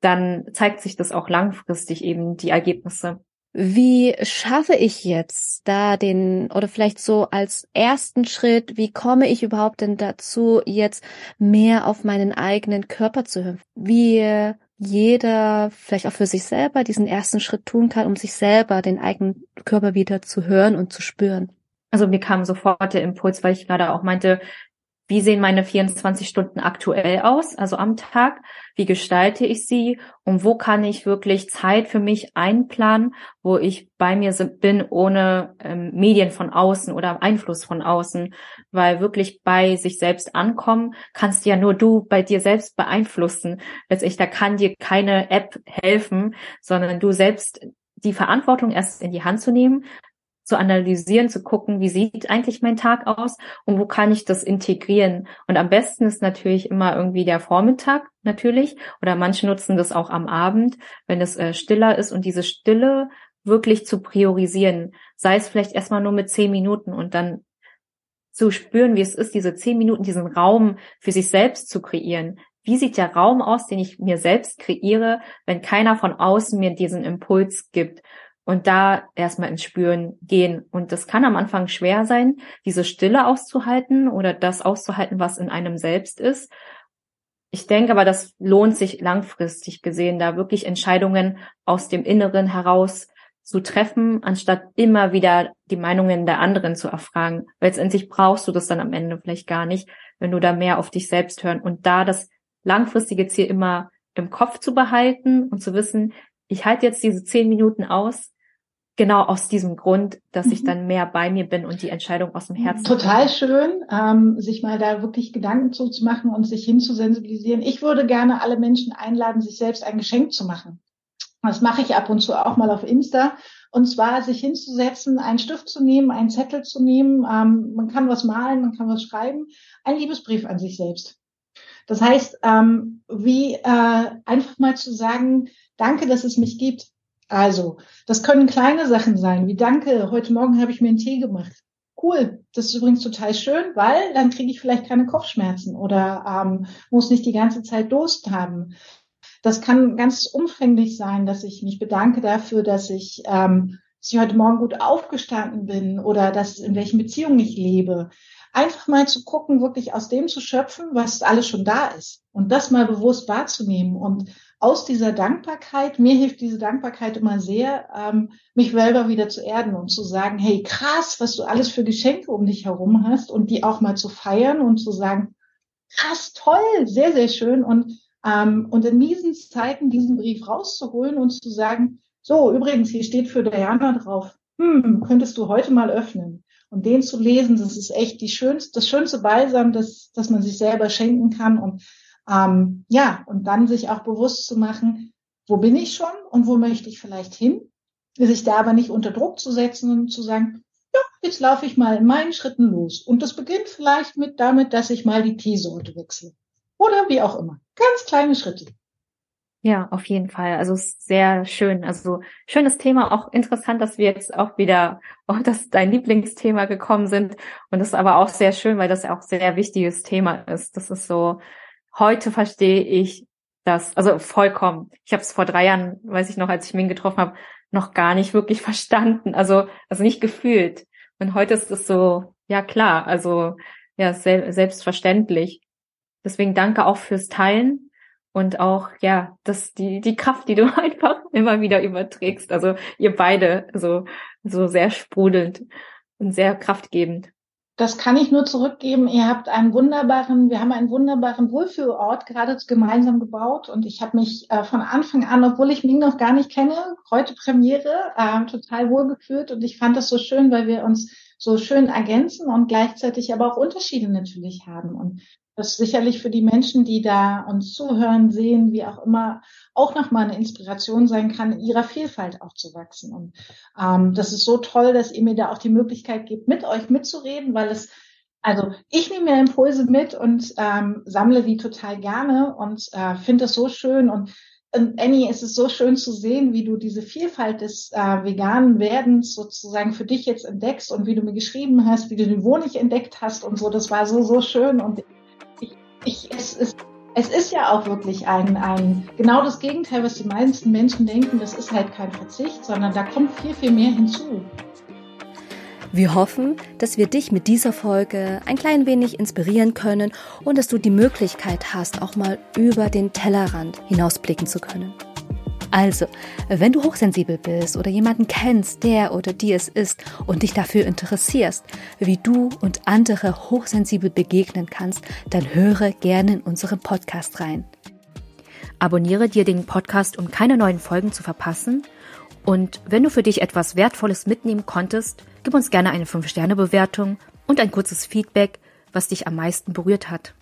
dann zeigt sich das auch langfristig eben die Ergebnisse. Wie schaffe ich jetzt da den, oder vielleicht so als ersten Schritt, wie komme ich überhaupt denn dazu, jetzt mehr auf meinen eigenen Körper zu hören? Wie jeder vielleicht auch für sich selber diesen ersten Schritt tun kann, um sich selber den eigenen Körper wieder zu hören und zu spüren? Also mir kam sofort der Impuls, weil ich gerade auch meinte, wie sehen meine 24 Stunden aktuell aus, also am Tag? Wie gestalte ich sie? Und wo kann ich wirklich Zeit für mich einplanen, wo ich bei mir bin, ohne ähm, Medien von außen oder Einfluss von außen? Weil wirklich bei sich selbst ankommen, kannst ja nur du bei dir selbst beeinflussen. Letztlich, da kann dir keine App helfen, sondern du selbst die Verantwortung erst in die Hand zu nehmen, zu analysieren, zu gucken, wie sieht eigentlich mein Tag aus und wo kann ich das integrieren. Und am besten ist natürlich immer irgendwie der Vormittag natürlich oder manche nutzen das auch am Abend, wenn es äh, stiller ist und diese Stille wirklich zu priorisieren, sei es vielleicht erstmal nur mit zehn Minuten und dann zu spüren, wie es ist, diese zehn Minuten, diesen Raum für sich selbst zu kreieren. Wie sieht der Raum aus, den ich mir selbst kreiere, wenn keiner von außen mir diesen Impuls gibt? Und da erstmal ins Spüren gehen. Und das kann am Anfang schwer sein, diese Stille auszuhalten oder das auszuhalten, was in einem selbst ist. Ich denke aber, das lohnt sich langfristig gesehen, da wirklich Entscheidungen aus dem Inneren heraus zu treffen, anstatt immer wieder die Meinungen der anderen zu erfragen. Weil letztendlich brauchst du das dann am Ende vielleicht gar nicht, wenn du da mehr auf dich selbst hören und da das langfristige Ziel immer im Kopf zu behalten und zu wissen, ich halte jetzt diese zehn Minuten aus, genau aus diesem Grund, dass ich mhm. dann mehr bei mir bin und die Entscheidung aus dem Herzen. Total schön, ähm, sich mal da wirklich Gedanken zu, zu machen und sich hinzusensibilisieren. Ich würde gerne alle Menschen einladen, sich selbst ein Geschenk zu machen. Das mache ich ab und zu auch mal auf Insta. Und zwar sich hinzusetzen, einen Stift zu nehmen, einen Zettel zu nehmen. Ähm, man kann was malen, man kann was schreiben. Ein Liebesbrief an sich selbst. Das heißt, ähm, wie äh, einfach mal zu sagen, danke, dass es mich gibt. Also, das können kleine Sachen sein, wie danke, heute Morgen habe ich mir einen Tee gemacht. Cool, das ist übrigens total schön, weil dann kriege ich vielleicht keine Kopfschmerzen oder ähm, muss nicht die ganze Zeit Durst haben. Das kann ganz umfänglich sein, dass ich mich bedanke dafür, dass ich, ähm, dass ich heute Morgen gut aufgestanden bin oder dass in welchen Beziehungen ich lebe. Einfach mal zu gucken, wirklich aus dem zu schöpfen, was alles schon da ist und das mal bewusst wahrzunehmen und aus dieser Dankbarkeit, mir hilft diese Dankbarkeit immer sehr, ähm, mich selber wieder zu erden und zu sagen, hey, krass, was du alles für Geschenke um dich herum hast und die auch mal zu feiern und zu sagen, krass, toll, sehr, sehr schön und, ähm, und in diesen Zeiten diesen Brief rauszuholen und zu sagen, so, übrigens, hier steht für Diana drauf, hm, könntest du heute mal öffnen. Und den zu lesen, das ist echt die schönste, das schönste Balsam, das, das man sich selber schenken kann. Und ähm, ja, und dann sich auch bewusst zu machen, wo bin ich schon und wo möchte ich vielleicht hin? Sich da aber nicht unter Druck zu setzen und zu sagen, ja, jetzt laufe ich mal in meinen Schritten los. Und das beginnt vielleicht mit damit, dass ich mal die Teesorte wechsle. Oder wie auch immer. Ganz kleine Schritte. Ja, auf jeden Fall. Also sehr schön. Also schönes Thema. Auch interessant, dass wir jetzt auch wieder auf das dein Lieblingsthema gekommen sind. Und das ist aber auch sehr schön, weil das auch sehr wichtiges Thema ist. Das ist so, heute verstehe ich das, also vollkommen. Ich habe es vor drei Jahren, weiß ich noch, als ich Ming getroffen habe, noch gar nicht wirklich verstanden, also also nicht gefühlt. Und heute ist es so, ja klar, also ja sel selbstverständlich. Deswegen danke auch fürs Teilen und auch ja, dass die die Kraft, die du einfach immer wieder überträgst. Also ihr beide so so sehr sprudelnd und sehr kraftgebend das kann ich nur zurückgeben. Ihr habt einen wunderbaren, wir haben einen wunderbaren Wohlfühlort gerade gemeinsam gebaut. Und ich habe mich äh, von Anfang an, obwohl ich Ming noch gar nicht kenne, heute Premiere, äh, total wohlgefühlt. Und ich fand das so schön, weil wir uns so schön ergänzen und gleichzeitig aber auch Unterschiede natürlich haben. Und das sicherlich für die Menschen, die da uns zuhören, sehen, wie auch immer, auch nochmal eine Inspiration sein kann, ihrer Vielfalt auch zu wachsen. Und ähm, das ist so toll, dass ihr mir da auch die Möglichkeit gebt, mit euch mitzureden, weil es, also ich nehme mir Impulse mit und ähm, sammle die total gerne und äh, finde das so schön und und Annie, es ist so schön zu sehen, wie du diese Vielfalt des äh, veganen Werdens sozusagen für dich jetzt entdeckst und wie du mir geschrieben hast, wie du den Honig entdeckt hast und so. Das war so, so schön und ich, es, ist, es ist ja auch wirklich ein, ein, genau das Gegenteil, was die meisten Menschen denken, das ist halt kein Verzicht, sondern da kommt viel, viel mehr hinzu. Wir hoffen, dass wir dich mit dieser Folge ein klein wenig inspirieren können und dass du die Möglichkeit hast, auch mal über den Tellerrand hinausblicken zu können. Also, wenn du hochsensibel bist oder jemanden kennst, der oder die es ist und dich dafür interessierst, wie du und andere hochsensibel begegnen kannst, dann höre gerne in unseren Podcast rein. Abonniere dir den Podcast, um keine neuen Folgen zu verpassen. Und wenn du für dich etwas Wertvolles mitnehmen konntest, gib uns gerne eine 5-Sterne-Bewertung und ein kurzes Feedback, was dich am meisten berührt hat.